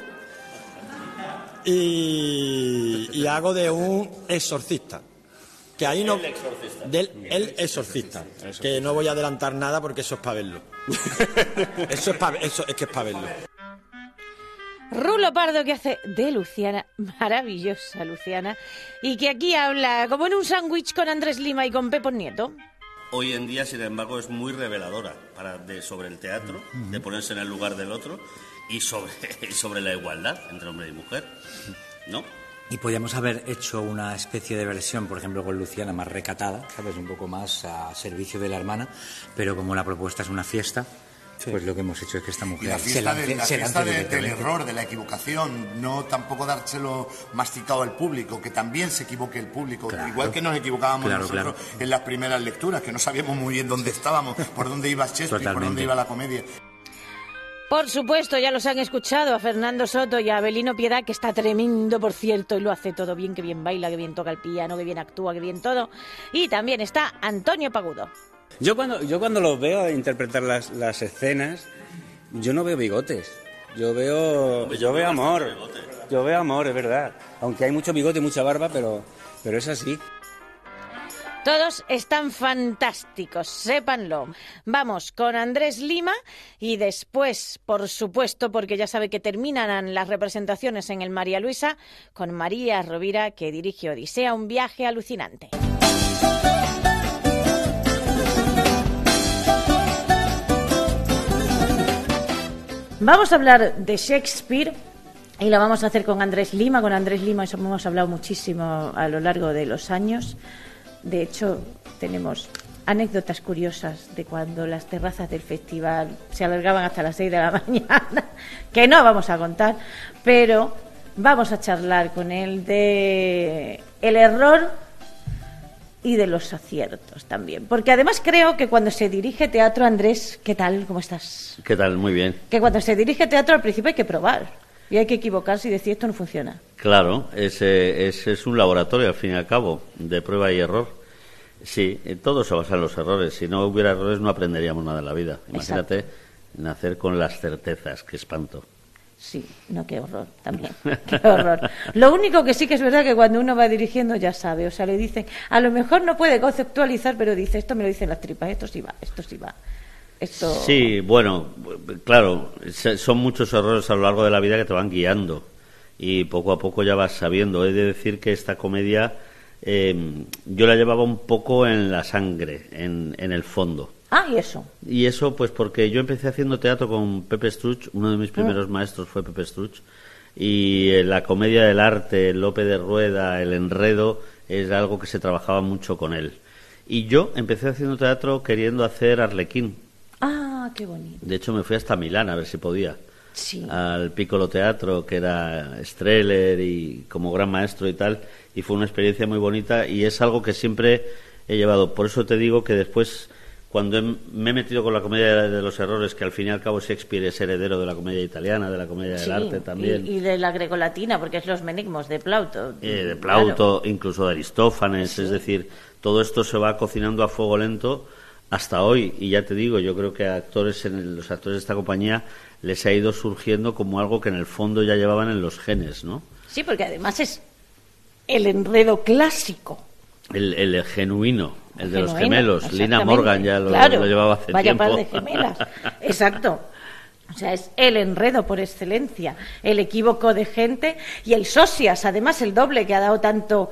Y, hago de un exorcista. Que ahí no. Del el exorcista. Que no voy a adelantar nada porque eso es para verlo. eso, es eso es que es para verlo. Rulo Pardo que hace de Luciana, maravillosa Luciana, y que aquí habla como en un sándwich con Andrés Lima y con Pepo Nieto. Hoy en día, sin embargo, es muy reveladora para, sobre el teatro, de ponerse en el lugar del otro y sobre, sobre la igualdad entre hombre y mujer, ¿no? Y podríamos haber hecho una especie de versión, por ejemplo, con Luciana más recatada, ¿sabes? Un poco más a servicio de la hermana, pero como la propuesta es una fiesta, pues lo que hemos hecho es que esta mujer la fiesta, del error, de la equivocación, no tampoco dárselo masticado al público, que también se equivoque el público, igual que nos equivocábamos nosotros en las primeras lecturas, que no sabíamos muy bien dónde estábamos, por dónde iba Shakespeare, por dónde iba la comedia. Por supuesto, ya los han escuchado a Fernando Soto y a Abelino Piedad, que está tremendo, por cierto, y lo hace todo bien, que bien baila, que bien toca el piano, que bien actúa, que bien todo. Y también está Antonio Pagudo. Yo cuando, yo cuando los veo interpretar las, las escenas, yo no veo bigotes. Yo veo, yo veo amor. Yo veo amor, es verdad. Aunque hay mucho bigote y mucha barba, pero, pero es así. Todos están fantásticos, sépanlo. Vamos con Andrés Lima y después, por supuesto, porque ya sabe que terminan las representaciones en el María Luisa, con María Rovira, que dirige Odisea, un viaje alucinante. Vamos a hablar de Shakespeare y lo vamos a hacer con Andrés Lima. Con Andrés Lima hemos hablado muchísimo a lo largo de los años. De hecho, tenemos anécdotas curiosas de cuando las terrazas del festival se alargaban hasta las 6 de la mañana, que no vamos a contar, pero vamos a charlar con él de el error y de los aciertos también. Porque además creo que cuando se dirige teatro, Andrés, ¿qué tal? ¿Cómo estás? ¿Qué tal? Muy bien. Que cuando se dirige teatro al principio hay que probar y hay que equivocarse y decir esto no funciona. Claro, ese, es un laboratorio al fin y al cabo, de prueba y error. Sí, todo se basa en los errores. Si no hubiera errores no aprenderíamos nada en la vida. Imagínate nacer con las certezas, qué espanto. Sí, no, qué horror también. Qué horror. Lo único que sí que es verdad que cuando uno va dirigiendo ya sabe, o sea, le dicen, a lo mejor no puede conceptualizar, pero dice, esto me lo dicen las tripas, esto sí va, esto sí va. Esto... Sí, bueno, claro, son muchos errores a lo largo de la vida que te van guiando y poco a poco ya vas sabiendo. He de decir que esta comedia eh, yo la llevaba un poco en la sangre, en, en el fondo. Ah, y eso. Y eso, pues porque yo empecé haciendo teatro con Pepe Struch, uno de mis ah. primeros maestros fue Pepe Struch, y eh, la comedia del arte, Lope de Rueda, el enredo, es algo que se trabajaba mucho con él. Y yo empecé haciendo teatro queriendo hacer Arlequín. Ah, qué bonito. De hecho, me fui hasta Milán a ver si podía. Sí. Al Piccolo Teatro, que era Streller y como gran maestro y tal. Y fue una experiencia muy bonita y es algo que siempre he llevado. Por eso te digo que después cuando me he metido con la comedia de los errores, que al fin y al cabo Shakespeare es heredero de la comedia italiana, de la comedia del arte también. Y, de la grecolatina, porque es los menigmos de Plauto. Eh, de Plauto, incluso de Aristófanes, es decir, todo esto se va cocinando a fuego lento hasta hoy. Y ya te digo, yo creo que a actores en los actores de esta compañía les ha ido surgiendo como algo que en el fondo ya llevaban en los genes, ¿no? Sí, porque además es el enredo clásico. El, el genuino, el de los gemelos. Lina Morgan ya lo, llevaba hace Vaya tiempo. par de gemelas. Exacto. O sea, es el enredo por excelencia, el equívoco de gente y el socias, además el doble que ha dado tanto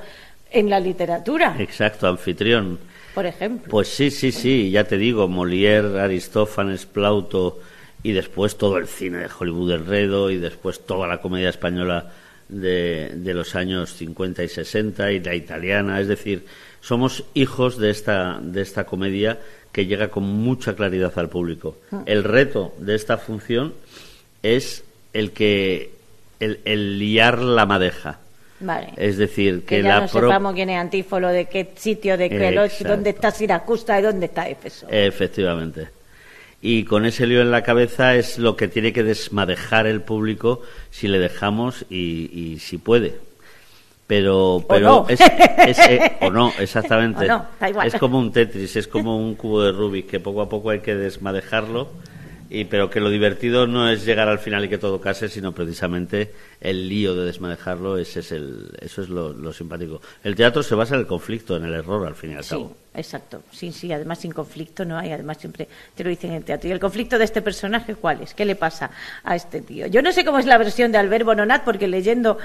en la literatura. Exacto, anfitrión. Por ejemplo. Pues sí, sí, sí, ya te digo, Molière, Aristófanes, Plauto y después todo el cine de Hollywood enredo y después toda la comedia española de, de, los años 50 y 60 y la italiana, es decir, somos hijos de esta, de esta comedia que llega con mucha claridad al público. Ah. El reto de esta función es el que el, el liar la madeja. Vale. Es decir, que, que ya la no pro- sepamos quién es Antífolo, de qué sitio, de qué Exacto. dónde está Siracusa y dónde está Éfeso. Efectivamente. Y con ese lío en la cabeza es lo que tiene que desmadejar el público si le dejamos y, y si puede. Pero, pero no. es, es- eh, o no, exactamente. O no. Es como un Tetris, es como un cubo de Rubik que poco a poco hay que desmadejarlo. Y, pero que lo divertido no es llegar al final y que todo case, sino precisamente el lío de desmadejarlo, ese es el, eso es lo, lo simpático. El teatro se basa en el conflicto, en el error, al fin y al Sí, cabo. Exacto. Sí, sí, además sin conflicto no hay, además siempre te lo dicen en el teatro. ¿Y el conflicto de este personaje cuál es? ¿Qué le pasa a este tío? Yo no sé cómo es la versión de Albert Bononat, porque leyendo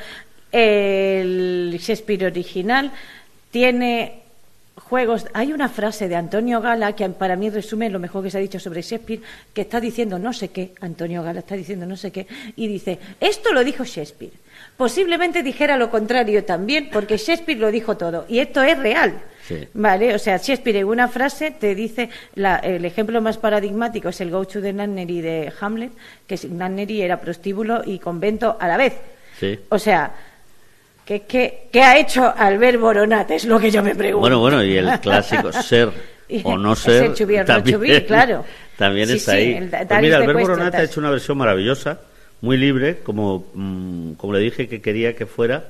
el Shakespeare original tiene juegos. Hay una frase de Antonio Gala que para mí resume lo mejor que se ha dicho sobre Shakespeare, que está diciendo no sé qué, Antonio Gala está diciendo no sé qué, y dice, esto lo dijo Shakespeare. Posiblemente dijera lo contrario también, porque Shakespeare lo dijo todo, y esto es real. Sí. Vale, o sea, Shakespeare en una frase te dice, la- el ejemplo más paradigmático es el Go to the Nunnery de Hamlet, que Nunnery era prostíbulo y convento a la vez. Sí. O sea, ¿qué, qué, qué ha hecho Albert Boronat? Es lo que yo me pregunto. Bueno, bueno, y el clásico ser o no ser chubir o no también, chubir, claro. también Sí, está sí, ahí. Pues mira, Albert Boronat ha hecho una versión maravillosa, muy libre, como, mm, como le dije que quería que fuera,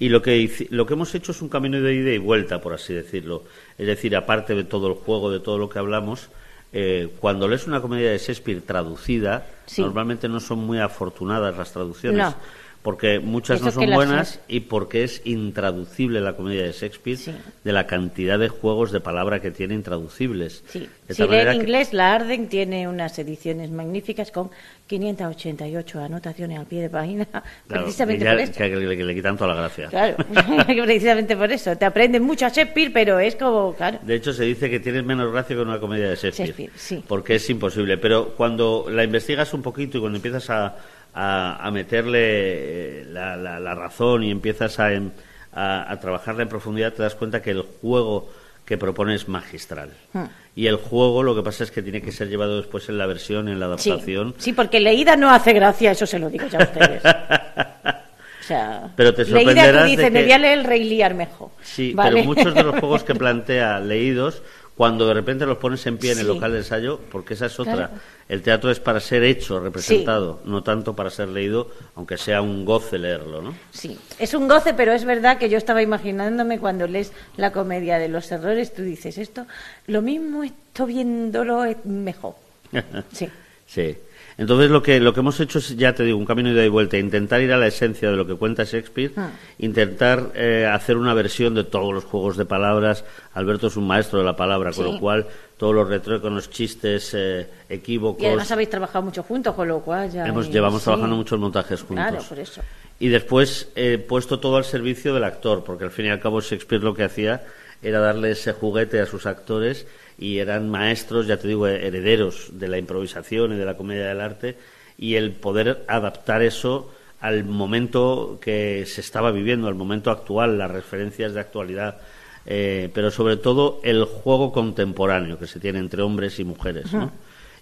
y lo que, lo que hemos hecho es un camino de ida y vuelta, por así decirlo. Es decir, aparte de todo el juego, de todo lo que hablamos, eh, cuando lees una comedia de Shakespeare traducida, Sí. normalmente no son muy afortunadas las traducciones. No. Porque muchas Eso no son las buenas has- y porque es intraducible la comedia de Shakespeare de la cantidad de juegos de palabra que tiene intraducibles. Sí. Si tal lee manera en que- inglés, la Arden tiene unas ediciones magníficas con 588 anotaciones al pie de página, claro, precisamente ya- por eso. que le, que le quitan toda la gracia. Claro, precisamente por eso. Te aprendes mucho a Shakespeare, pero es como, claro. De hecho, se dice que tienes menos gracia que una comedia de Shakespeare. Shakespeare, sí. Porque es imposible. Pero cuando la investigas un poquito y cuando empiezas a, a- a meterle eh, la, la- la razón y empiezas a, em- a- a trabajarla en profundidad, te das cuenta que el juego que propone es magistral. Hmm. Y el juego lo que pasa es que tiene que ser llevado después en la versión, en la adaptación. sí, porque leída no hace gracia, eso se lo digo ya a ustedes. O sea, Pero te leída tú sorprenderás de dices, me que- voy a leer el Rey mejor. Sí, ¿vale? pero muchos de los juegos que plantea leídos, cuando de repente los pones en pie en el local de ensayo, porque esa es otra. Claro. El teatro es para ser hecho, representado, no tanto para ser leído, aunque sea un goce leerlo, ¿no? Sí, es un goce, pero es verdad que yo estaba imaginándome cuando lees la comedia de los errores, tú dices esto, lo mismo esto viéndolo es mejor. Sí. Sí. Entonces lo que lo que hemos hecho es, ya te digo, un camino de ida y vuelta, intentar ir a la esencia de lo que cuenta Shakespeare, Ah. intentar eh, hacer una versión de todos los juegos de palabras. Alberto es un maestro de la palabra, con lo cual todos los retróconos, chistes, eh, equívocos. Y además habéis trabajado mucho juntos, con lo cual ya... Hemos, hay- llevamos sí. trabajando muchos montajes juntos. Claro, por eso. Y después he puesto todo al servicio del actor, porque al fin y al cabo Shakespeare lo que hacía era darle ese juguete a sus actores y eran maestros, ya te digo, herederos de la improvisación y de la comedia del arte y el poder adaptar eso al momento que se estaba viviendo, al momento actual, las referencias de actualidad, eh, pero sobre todo el juego contemporáneo que se tiene entre hombres y mujeres, ¿no?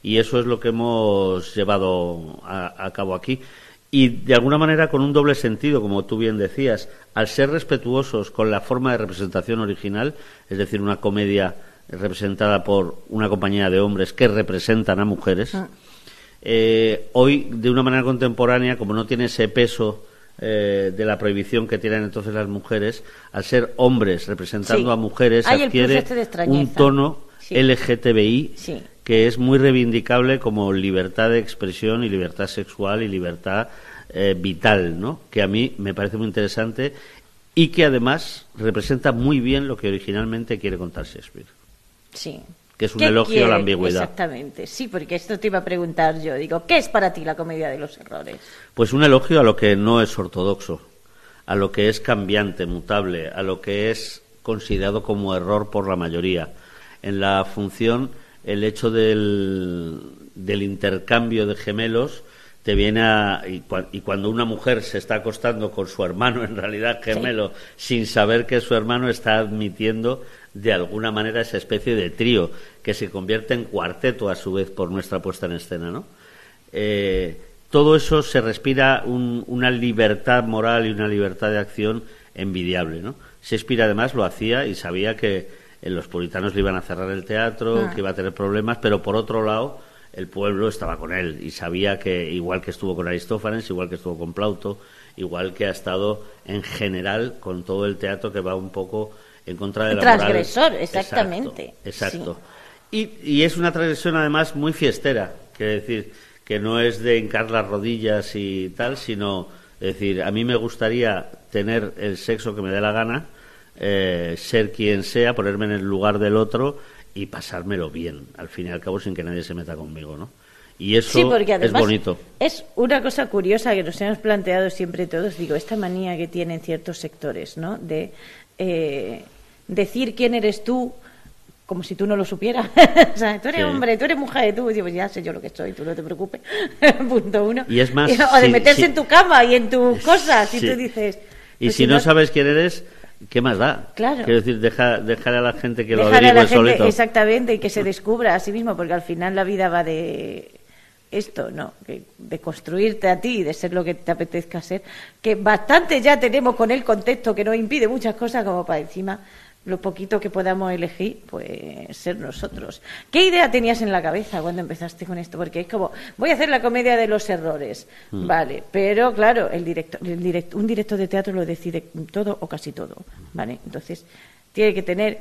Y eso es lo que hemos llevado a, a cabo aquí. Y de alguna manera con un doble sentido, como tú bien decías, al ser respetuosos con la forma de representación original, es decir, una comedia representada por una compañía de hombres que representan a mujeres, Ah. eh, hoy de una manera contemporánea, como no tiene ese peso eh, de la prohibición que tienen entonces las mujeres, al ser hombres representando Sí. a mujeres, Hay adquiere este un tono Sí. LGTBI Sí. que es muy reivindicable como libertad de expresión y libertad sexual y libertad eh, vital, ¿no? Que a mí me parece muy interesante y que además representa muy bien lo que originalmente quiere contar Shakespeare, Sí. que es un ¿Qué elogio a la ambigüedad. Exactamente, sí, porque esto te iba a preguntar yo. Digo, ¿qué es para ti la comedia de los errores? Pues un elogio a lo que no es ortodoxo, a lo que es cambiante, mutable, a lo que es considerado como error por la mayoría. En la función, el hecho del, del intercambio de gemelos te viene a, y, cuando una mujer se está acostando con su hermano, en realidad gemelo, sin saber que su hermano está admitiendo de alguna manera esa especie de trío que se convierte en cuarteto a su vez por nuestra puesta en escena, ¿no? Eh, todo eso se respira una libertad moral y una libertad de acción envidiable, ¿no? Shakespeare además lo hacía y sabía que los puritanos le iban a cerrar el teatro, ah. que iba a tener problemas, pero por otro lado el pueblo estaba con él y sabía que, igual que estuvo con Aristófanes, igual que estuvo con Plauto, igual que ha estado en general con todo el teatro que va un poco en contra de la transgresor, exactamente. Exacto. Y, y, es una transgresión además muy fiestera, quiere decir que no es de hincar las rodillas y tal, sino decir, a mí me gustaría tener el sexo que me dé la gana, eh, ser quien sea, ponerme en el lugar del otro y pasármelo bien, al fin y al cabo, sin que nadie se meta conmigo, ¿no? Y eso es bonito. Es una cosa curiosa que nos hemos planteado siempre todos, digo, esta manía que tienen ciertos sectores, ¿no? De eh, decir quién eres tú como si tú no lo supieras. o sea, tú eres hombre, tú eres mujer, tú, digo, ya sé yo lo que soy, tú no te preocupes. Punto uno. Y es más. o de meterse en tu cama y en tus cosas, y tú dices. Y pues si, no sabes quién eres, ¿qué más da? Claro. Quiero decir, deja, dejar a la gente que lo averigüe solito. Exactamente, y que se descubra a sí mismo, porque al final la vida va de esto, ¿no? de construirte a ti y de ser lo que te apetezca ser, que bastante ya tenemos con el contexto que nos impide muchas cosas como para encima lo poquito que podamos elegir, pues ser nosotros. ¿Qué idea tenías en la cabeza cuando empezaste con esto? Porque es como, voy a hacer la comedia de los errores, mm. vale, pero claro, el director, el un director de teatro lo decide todo o casi todo, ¿vale? Entonces, tiene que tener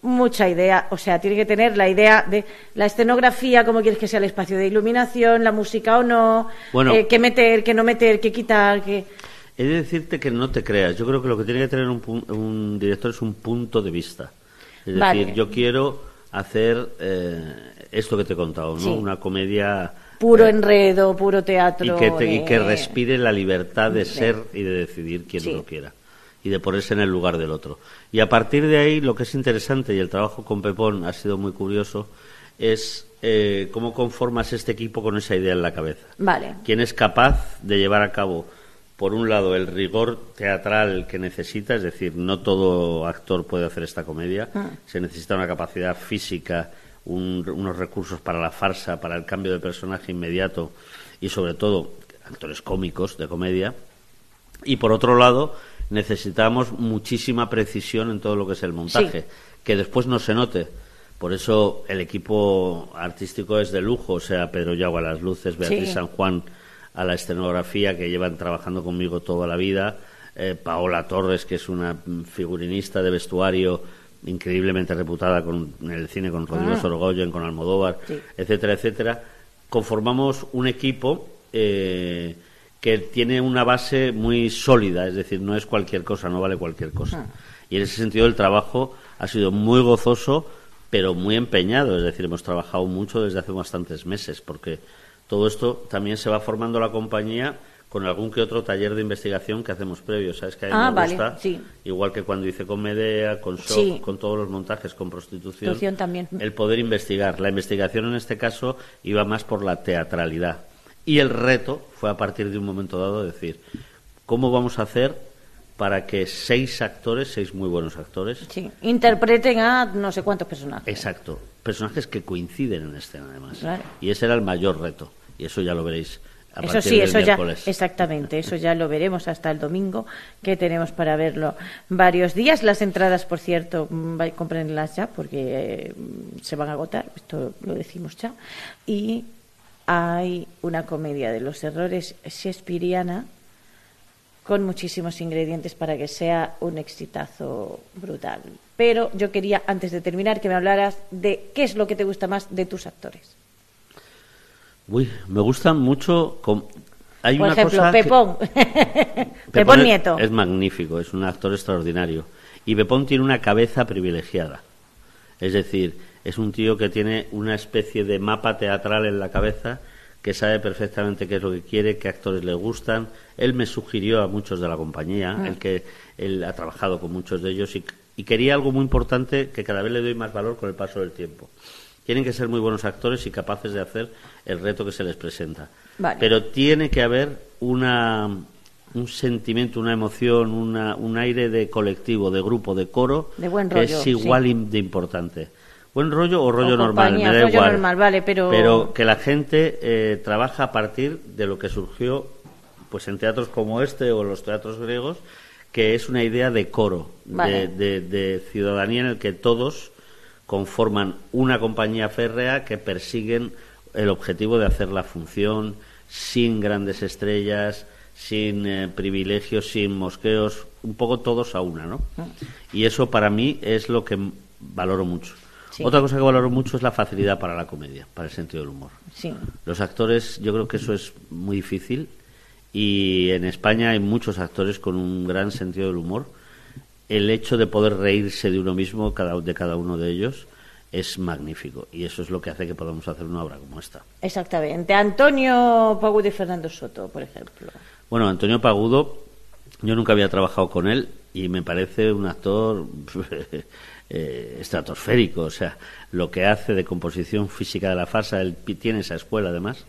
mucha idea, o sea, tiene que tener la idea de la escenografía, cómo quieres que sea el espacio de iluminación, la música o no, eh, qué meter, qué no meter, qué quitar, qué... He de decirte que no te creas. Yo creo que lo que tiene que tener un, director es un punto de vista. Es decir, yo quiero hacer eh, esto que te he contado, ¿no? Una comedia puro eh, enredo, puro teatro. Y que, que, respire la libertad de ser y de decidir quien lo quiera. Y de ponerse en el lugar del otro. Y a partir de ahí, lo que es interesante, y el trabajo con Pepón ha sido muy curioso, es eh, cómo conformas este equipo con esa idea en la cabeza. Vale. ¿Quién es capaz de llevar a cabo por un lado, el rigor teatral que necesita, es decir, no todo actor puede hacer esta comedia, ah. se necesita una capacidad física, unos recursos para la farsa, para el cambio de personaje inmediato y sobre todo actores cómicos de comedia. Y por otro lado, necesitamos muchísima precisión en todo lo que es el montaje, que después no se note. Por eso el equipo artístico es de lujo, o sea, Pedro Yago a las luces, Beatriz San Juan a la escenografía que llevan trabajando conmigo toda la vida, eh, Paola Torres, que es una figurinista de vestuario increíblemente reputada con, en el cine con Rodrigo ah. Sorogoyen, con Almodóvar, etcétera, etcétera, conformamos un equipo eh, que tiene una base muy sólida, es decir, no es cualquier cosa, no vale cualquier cosa. Ah. Y en ese sentido el trabajo ha sido muy gozoso, pero muy empeñado, es decir, hemos trabajado mucho desde hace bastantes meses, porque todo esto también se va formando la compañía con algún que otro taller de investigación que hacemos previo. ¿Sabes que a mí ah, me gusta? Igual que cuando hice con Medea, con Shock, con todos los montajes, con prostitución. También. El poder investigar. La investigación en este caso iba más por la teatralidad. Y el reto fue a partir de un momento dado decir, ¿cómo vamos a hacer para que seis actores, seis muy buenos actores, interpreten a no sé cuántos personajes? Exacto personajes que coinciden en escena además. Y ese era el mayor reto. Y eso ya lo veréis. A eso sí, eso ya, exactamente, eso ya lo veremos hasta el domingo, que tenemos para verlo varios días. Las entradas, por cierto, mm, comprenlas ya, porque eh, se van a agotar, esto lo decimos ya. Y hay una comedia de los errores shakespeariana con muchísimos ingredientes para que sea un exitazo brutal. Pero yo quería, antes de terminar, que me hablaras de qué es lo que te gusta más de tus actores. Uy, me gustan mucho. Hay Por una ejemplo, cosa Pepón. Pepón, Nieto. Es magnífico, es un actor extraordinario. Y Pepón tiene una cabeza privilegiada. Es decir, es un tío que tiene una especie de mapa teatral en la cabeza que sabe perfectamente qué es lo que quiere, qué actores le gustan. Él me sugirió a muchos de la compañía, ah. el que él ha trabajado con muchos de ellos y, quería algo muy importante que cada vez le doy más valor con el paso del tiempo. tienen que ser muy buenos actores y capaces de hacer el reto que se les presenta. Vale. Pero tiene que haber una, un sentimiento, una emoción, una, un aire de colectivo, de grupo, de coro, De buen que es igual de importante. Buen rollo o rollo O normal, compañía, me da rollo igual. normal, vale, pero- Pero que la gente eh, trabaja a partir de lo que surgió pues en teatros como este o los teatros griegos, que es una idea de coro, Vale. de, de- de ciudadanía en el que todos conforman una compañía férrea que persiguen el objetivo de hacer la función sin grandes estrellas, sin eh, privilegios, sin mosqueos, un poco todos a una, ¿no? Y eso para mí es lo que valoro mucho. Sí. Otra cosa que valoro mucho es la facilidad para la comedia, para el sentido del humor. Sí. Los actores, yo creo que eso es muy difícil y en España hay muchos actores con un gran sentido del humor. El hecho de poder reírse de uno mismo, cada, de cada uno de ellos, es magnífico y eso es lo que hace que podamos hacer una obra como esta. Exactamente. Antonio Pagudo y Fernando Soto, por ejemplo. Bueno, Antonio Pagudo, yo nunca había trabajado con él y me parece un actor eh, estratosférico. O sea, lo que hace de composición física de la farsa, él tiene esa escuela además,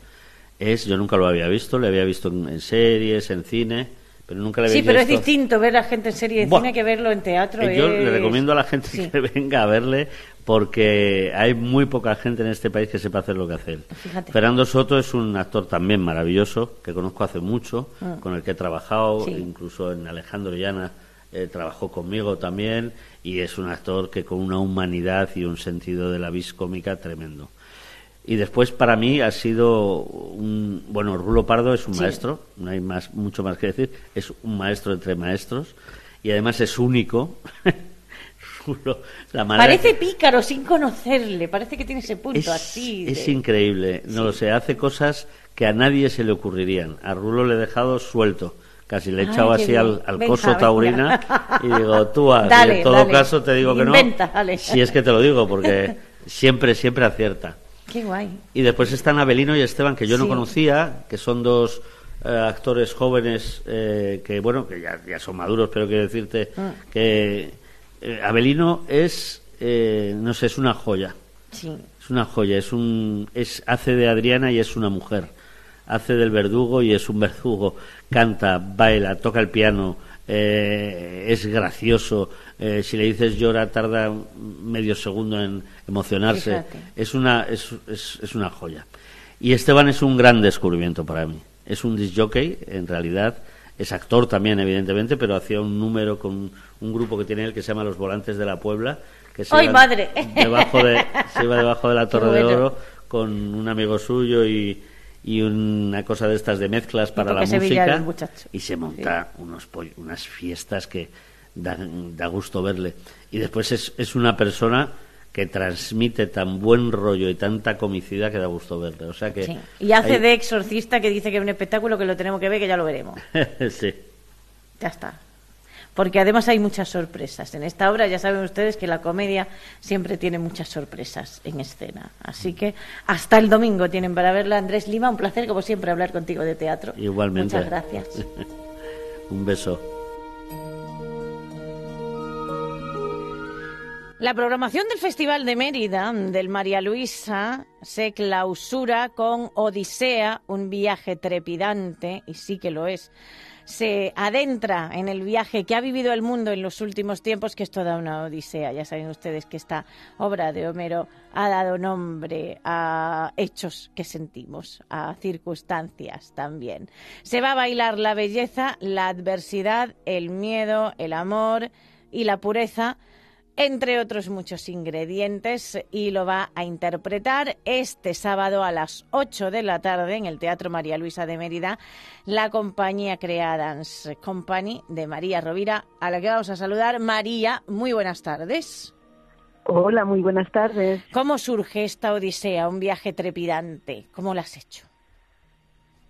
es, yo nunca lo había visto, le había visto en, en series, en cine, pero nunca le había Sí, pero es distinto ver a gente en serie de cine que verlo en teatro. Eh, Yo es- le recomiendo a la gente Sí. que venga a verle porque hay muy poca gente en este país que sepa hacer lo que hace él. Fíjate. Fernando Soto es un actor también maravilloso que conozco hace mucho, Mm. con el que he trabajado, Sí. incluso en Alejandro Llana eh, trabajó conmigo también y es un actor que con una humanidad y un sentido de la vis cómica tremendo. Y después para mí ha sido un bueno Rulo Pardo es un Sí. maestro, no hay más mucho más que decir, es un maestro entre maestros y además es único. La Parece que- pícaro sin conocerle, parece que tiene ese punto es, así. de- es increíble, no lo sé, hace cosas que a nadie se le ocurrirían. A Rulo le he dejado suelto. Casi le he Ay, echado qué así al, al Venga, coso venga. taurina y digo, tú haz. Y Dale, en todo dale. caso te digo que Inventa, no. dale. Si es que te lo digo, porque siempre, siempre acierta. Qué guay. Y después están Abelino y Esteban, que yo no conocía, que son dos eh, actores jóvenes que, que, bueno, que ya, ya son maduros, pero quiero decirte Mm. que eh, Abelino es, eh, no sé, es una joya. Sí. Es una joya, es un, es, hace de Adriana y es una mujer. Hace del verdugo y es un verdugo. Canta, baila, toca el piano, eh, es gracioso. eh, si le dices llora, tarda medio segundo en emocionarse. Fíjate. Es una, es, es, es una joya. Y Esteban es un gran descubrimiento para mí. Es un disc jockey, en realidad. Es actor también, evidentemente, pero hacía un número con un grupo que tiene él que se llama Los Volantes de la Puebla. Que se ¡Ay, madre! Debajo de, se iba debajo de la Torre de. Oro con un amigo suyo y, y una cosa de estas de mezclas para la música. Y se monta unos unas fiestas que da, da gusto verle. Y después es, es una persona que transmite tan buen rollo y tanta comicidad que da gusto verle. O sea que Sí. Y hace hay- de exorcista que dice que es un espectáculo que lo tenemos que ver, que ya lo veremos. sí. Ya está. Porque además hay muchas sorpresas. En esta obra ya saben ustedes que la comedia siempre tiene muchas sorpresas en escena. Así que hasta el domingo tienen para verla. Andrés Lima, un placer como siempre hablar contigo de teatro. Igualmente. Muchas gracias. un beso. La programación del Festival de Mérida del María Luisa se clausura con Odisea, un viaje trepidante, y sí que lo es. Se adentra en el viaje que ha vivido el mundo en los últimos tiempos, que es toda una odisea. Ya saben ustedes que esta obra de Homero ha dado nombre a hechos que sentimos, a circunstancias también. Se va a bailar la belleza, la adversidad, el miedo, el amor y la pureza entre otros muchos ingredientes, y lo va a interpretar este sábado a las 8 de la tarde en el Teatro María Luisa de Mérida, la compañía Crea Dance Company de María Rovira, a la que vamos a saludar. María, muy buenas tardes. Hola, muy buenas tardes. ¿Cómo surge esta odisea, un viaje trepidante? ¿Cómo lo has hecho?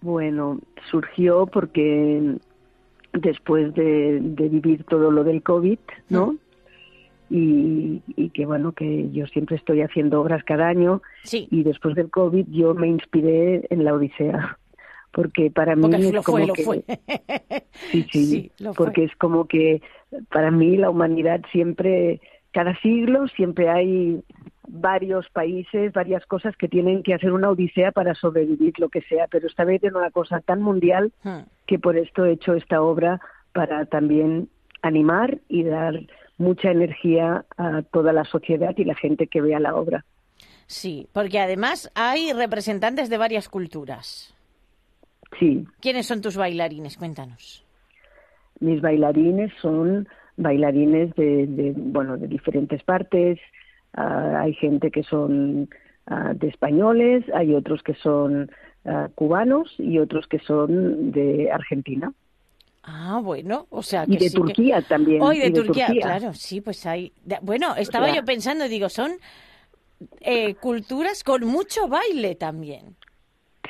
Bueno, surgió porque después de, de vivir todo lo del COVID, ¿no? Y, y que bueno, que yo siempre estoy haciendo obras cada año Sí. y después del COVID yo me inspiré en la Odisea, porque para mí Porque es lo como fue, lo que fue. sí, sí, Sí, lo fue. porque es como que para mí la humanidad siempre, cada siglo siempre hay varios países, varias cosas que tienen que hacer una odisea para sobrevivir, lo que sea, pero esta vez es una cosa tan mundial Hmm. que por esto he hecho esta obra para también animar y dar mucha energía a toda la sociedad y la gente que vea la obra. Sí, porque además hay representantes de varias culturas. Sí, ¿Quiénes son tus bailarines? Cuéntanos. mis bailarines son bailarines de, de, bueno de diferentes partes Ah, hay gente que son ah, de españoles hay otros que son ah, cubanos y otros que son de Argentina Ah, bueno, o sea que y de sí que- Turquía también Oh, y de, Turquía, Turquía. claro, sí, pues hay. Bueno, estaba sea- yo pensando, digo, son eh, culturas con mucho baile también.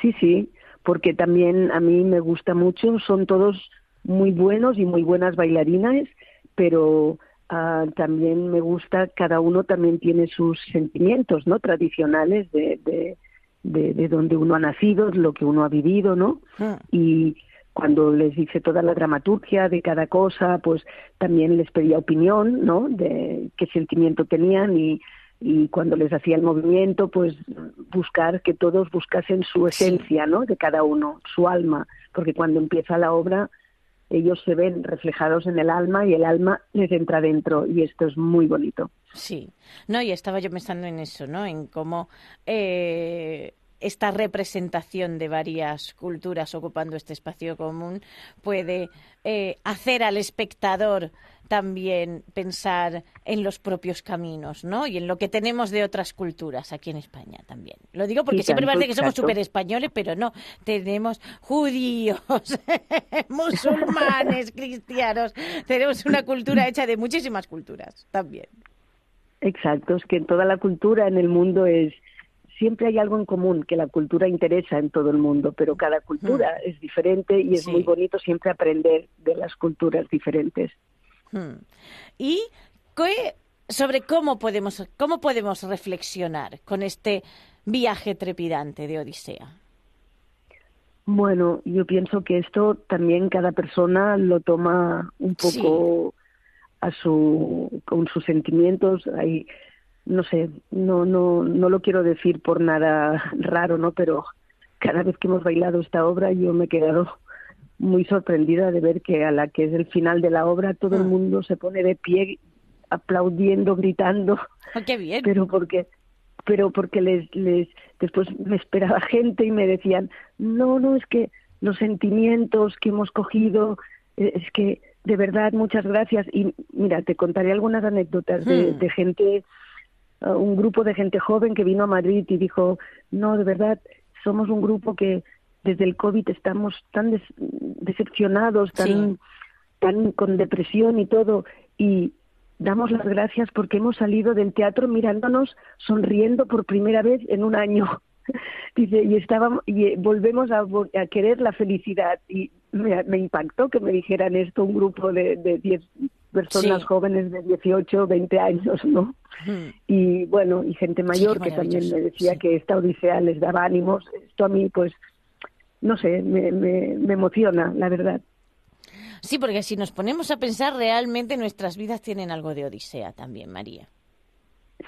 Sí, sí, porque también a mí me gusta mucho, son todos muy buenos y muy buenas bailarinas, pero ah, también me gusta, cada uno también tiene sus sentimientos, ¿no? Tradicionales de, de, de, de donde uno ha nacido, lo que uno ha vivido, ¿no? Y cuando les hice toda la dramaturgia de cada cosa, pues también les pedía opinión, ¿no? De qué sentimiento tenían y, y cuando les hacía el movimiento, pues buscar que todos buscasen su esencia, ¿no? De cada uno, su alma, porque cuando empieza la obra ellos se ven reflejados en el alma y el alma les entra dentro y esto es muy bonito. Sí, no, y estaba yo pensando en eso, ¿no? En cómo eh, esta representación de varias culturas ocupando este espacio común puede eh, hacer al espectador también pensar en los propios caminos, ¿no? Y en lo que tenemos de otras culturas aquí en España también. Lo digo porque siempre parece que somos súper españoles, pero no. Tenemos judíos, musulmanes, cristianos. Tenemos una cultura hecha de muchísimas culturas también. Exacto, es que toda la cultura en el mundo es siempre hay algo en común que la cultura interesa en todo el mundo, pero cada cultura es diferente y es Sí. muy bonito siempre aprender de las culturas diferentes. Hmm. Y ¿qué- sobre cómo podemos, cómo podemos reflexionar con este viaje trepidante de Odisea. Bueno, yo pienso que esto también cada persona lo toma un poco a su con sus sentimientos. Hay, no sé, no no no lo quiero decir por nada raro, ¿no? Pero cada vez que hemos bailado esta obra yo me he quedado muy sorprendida de ver que a la que es el final de la obra todo el mundo se pone de pie aplaudiendo, gritando, Oh, ¡Qué bien! pero porque pero porque les les después me esperaba gente y me decían no no es que los sentimientos que hemos cogido eh, es que de verdad muchas gracias y mira te contaré algunas anécdotas de, Hmm. de gente uh, un grupo de gente joven que vino a Madrid y dijo no de verdad somos un grupo que desde el covid estamos tan des- decepcionados tan Sí. tan con depresión y todo y damos las gracias porque hemos salido del teatro mirándonos sonriendo por primera vez en un año dice y estábamos y eh, volvemos a, a querer la felicidad y me, me impactó que me dijeran esto un grupo de de 10 personas Sí. jóvenes de 18 20 años no y bueno y gente mayor que también me decía que esta odisea les daba ánimos esto a mí pues no sé me, me, me emociona la verdad Sí, porque si nos ponemos a pensar, realmente nuestras vidas tienen algo de Odisea también, María.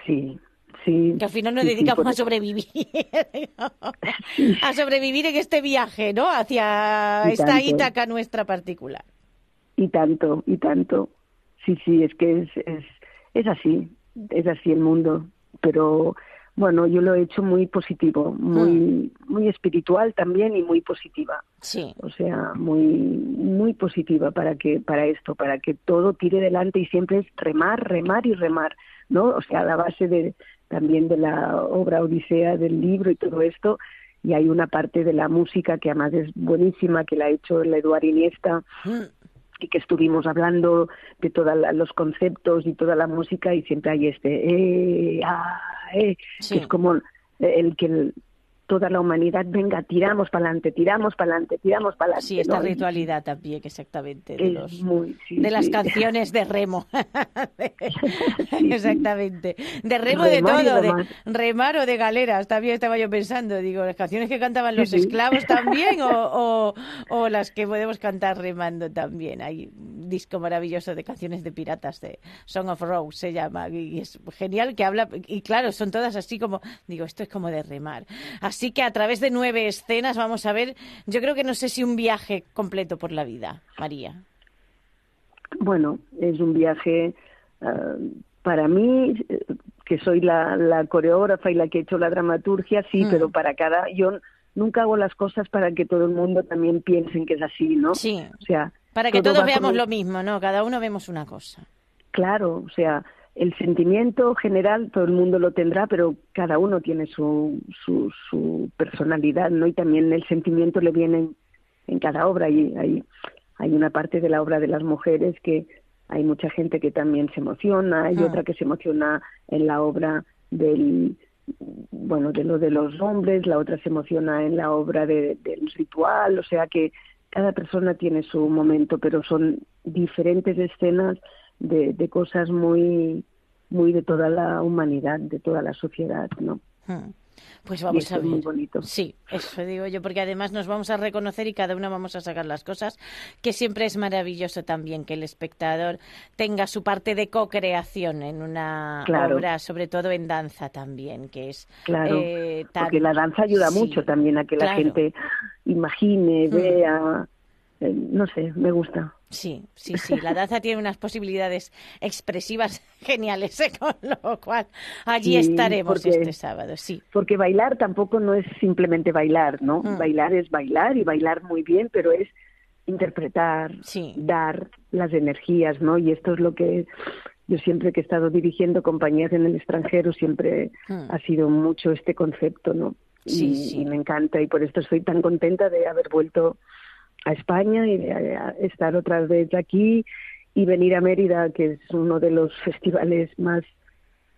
sí sí Que al final nos sí, dedicamos a sobrevivir. a sobrevivir en este viaje, ¿no? Hacia Y esta tanto. Ítaca nuestra particular. y tanto y tanto sí sí es que es es es así es así el mundo pero bueno yo lo he hecho muy positivo muy muy espiritual también y muy positiva. Sí. o sea muy muy positiva para que para esto para que todo tire delante y siempre es remar remar y remar no o sea la base de también de la obra Odisea del libro y todo esto y hay una parte de la música que además es buenísima que la ha hecho el Eduard Iniesta y que estuvimos hablando de todos los conceptos y toda la música y siempre hay este eh, ah, eh, que es como el que el- toda la humanidad, venga, tiramos para adelante, tiramos para adelante, tiramos para adelante. Sí, esta ritualidad también, exactamente, de, los, de las canciones de remo. Exactamente. De remo de todo, de remar o de galeras, también estaba yo pensando, digo, las canciones que cantaban los esclavos también o, o, las que podemos cantar remando también. Hay disco maravilloso de canciones de piratas, de Song of Rose se llama, y es genial que habla, y claro, son todas así como, digo, esto es como de remar. Así que a través de nueve escenas vamos a ver, yo creo que no sé si un viaje completo por la vida, María. Bueno, es un viaje ah, para mí, que soy la, coreógrafa y la que he hecho la dramaturgia, sí, mm. pero para cada, yo nunca hago las cosas para que todo el mundo también piense que es así, ¿no? Sí. O sea, para que todos veamos lo mismo, ¿no? Cada uno vemos una cosa. Claro, o sea, el sentimiento general todo el mundo lo tendrá, pero cada uno tiene su, su, su personalidad, ¿no? Y también el sentimiento le viene en, cada obra. Y hay, hay una parte de la obra de las mujeres que hay mucha gente que también se emociona, hay ah. otra que se emociona en la obra del bueno de lo de los hombres, la otra se emociona en la obra del ritual, o sea que cada persona tiene su momento, pero son diferentes escenas de, de cosas muy muy de toda la humanidad, de toda la sociedad, ¿no? Hmm. Pues vamos a ver. muy bonito. Sí, eso digo yo, porque además nos vamos a reconocer y cada uno vamos a sacar las cosas, que siempre es maravilloso también que el espectador tenga su parte de co-creación en una obra, sobre todo en danza también, que es. Claro, eh, porque la danza ayuda mucho también a que la gente imagine, hmm. vea. Eh, no sé, me gusta. Sí, sí, sí. La danza tiene unas posibilidades expresivas geniales, ¿eh? con lo cual allí estaremos este sábado, sí. Porque bailar tampoco no es simplemente bailar, ¿no? Mm. Bailar es bailar y bailar muy bien, pero es interpretar, dar las energías, ¿no? Y esto es lo que yo siempre que he estado dirigiendo compañías en el extranjero siempre mm. ha sido mucho este concepto, ¿no? Sí, y me encanta y por esto estoy tan contenta de haber vuelto a España y estar otra vez aquí y venir a Mérida, que es uno de los festivales más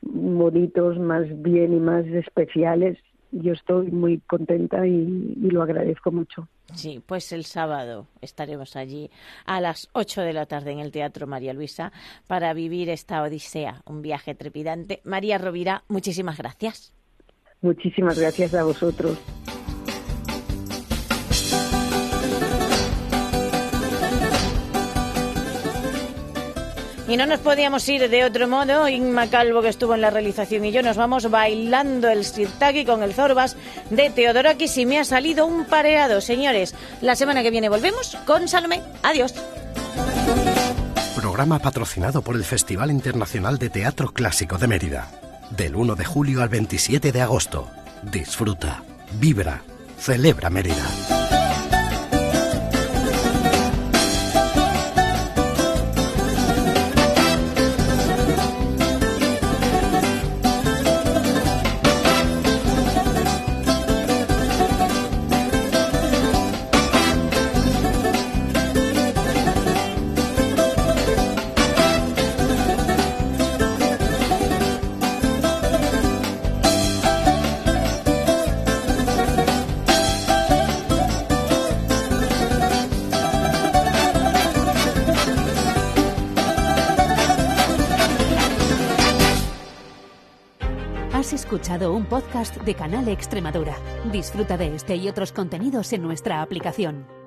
bonitos, más bien y más especiales. Yo estoy muy contenta y, lo agradezco mucho. Sí, pues el sábado estaremos allí a las 8 de la tarde en el Teatro María Luisa para vivir esta odisea, un viaje trepidante. María Rovira, muchísimas gracias. Muchísimas gracias a vosotros. Y no nos podíamos ir de otro modo. Inma Calvo, que estuvo en la realización, y yo nos vamos bailando el sirtaki con el zorbas de Teodorakis y me ha salido un pareado, señores. La semana que viene volvemos con Salomé. Adiós. Programa patrocinado por el Festival Internacional de Teatro Clásico de Mérida. Del 1 de julio al 27 de agosto. Disfruta, vibra, celebra Mérida. De Canal Extremadura. Disfruta de este y otros contenidos en nuestra aplicación.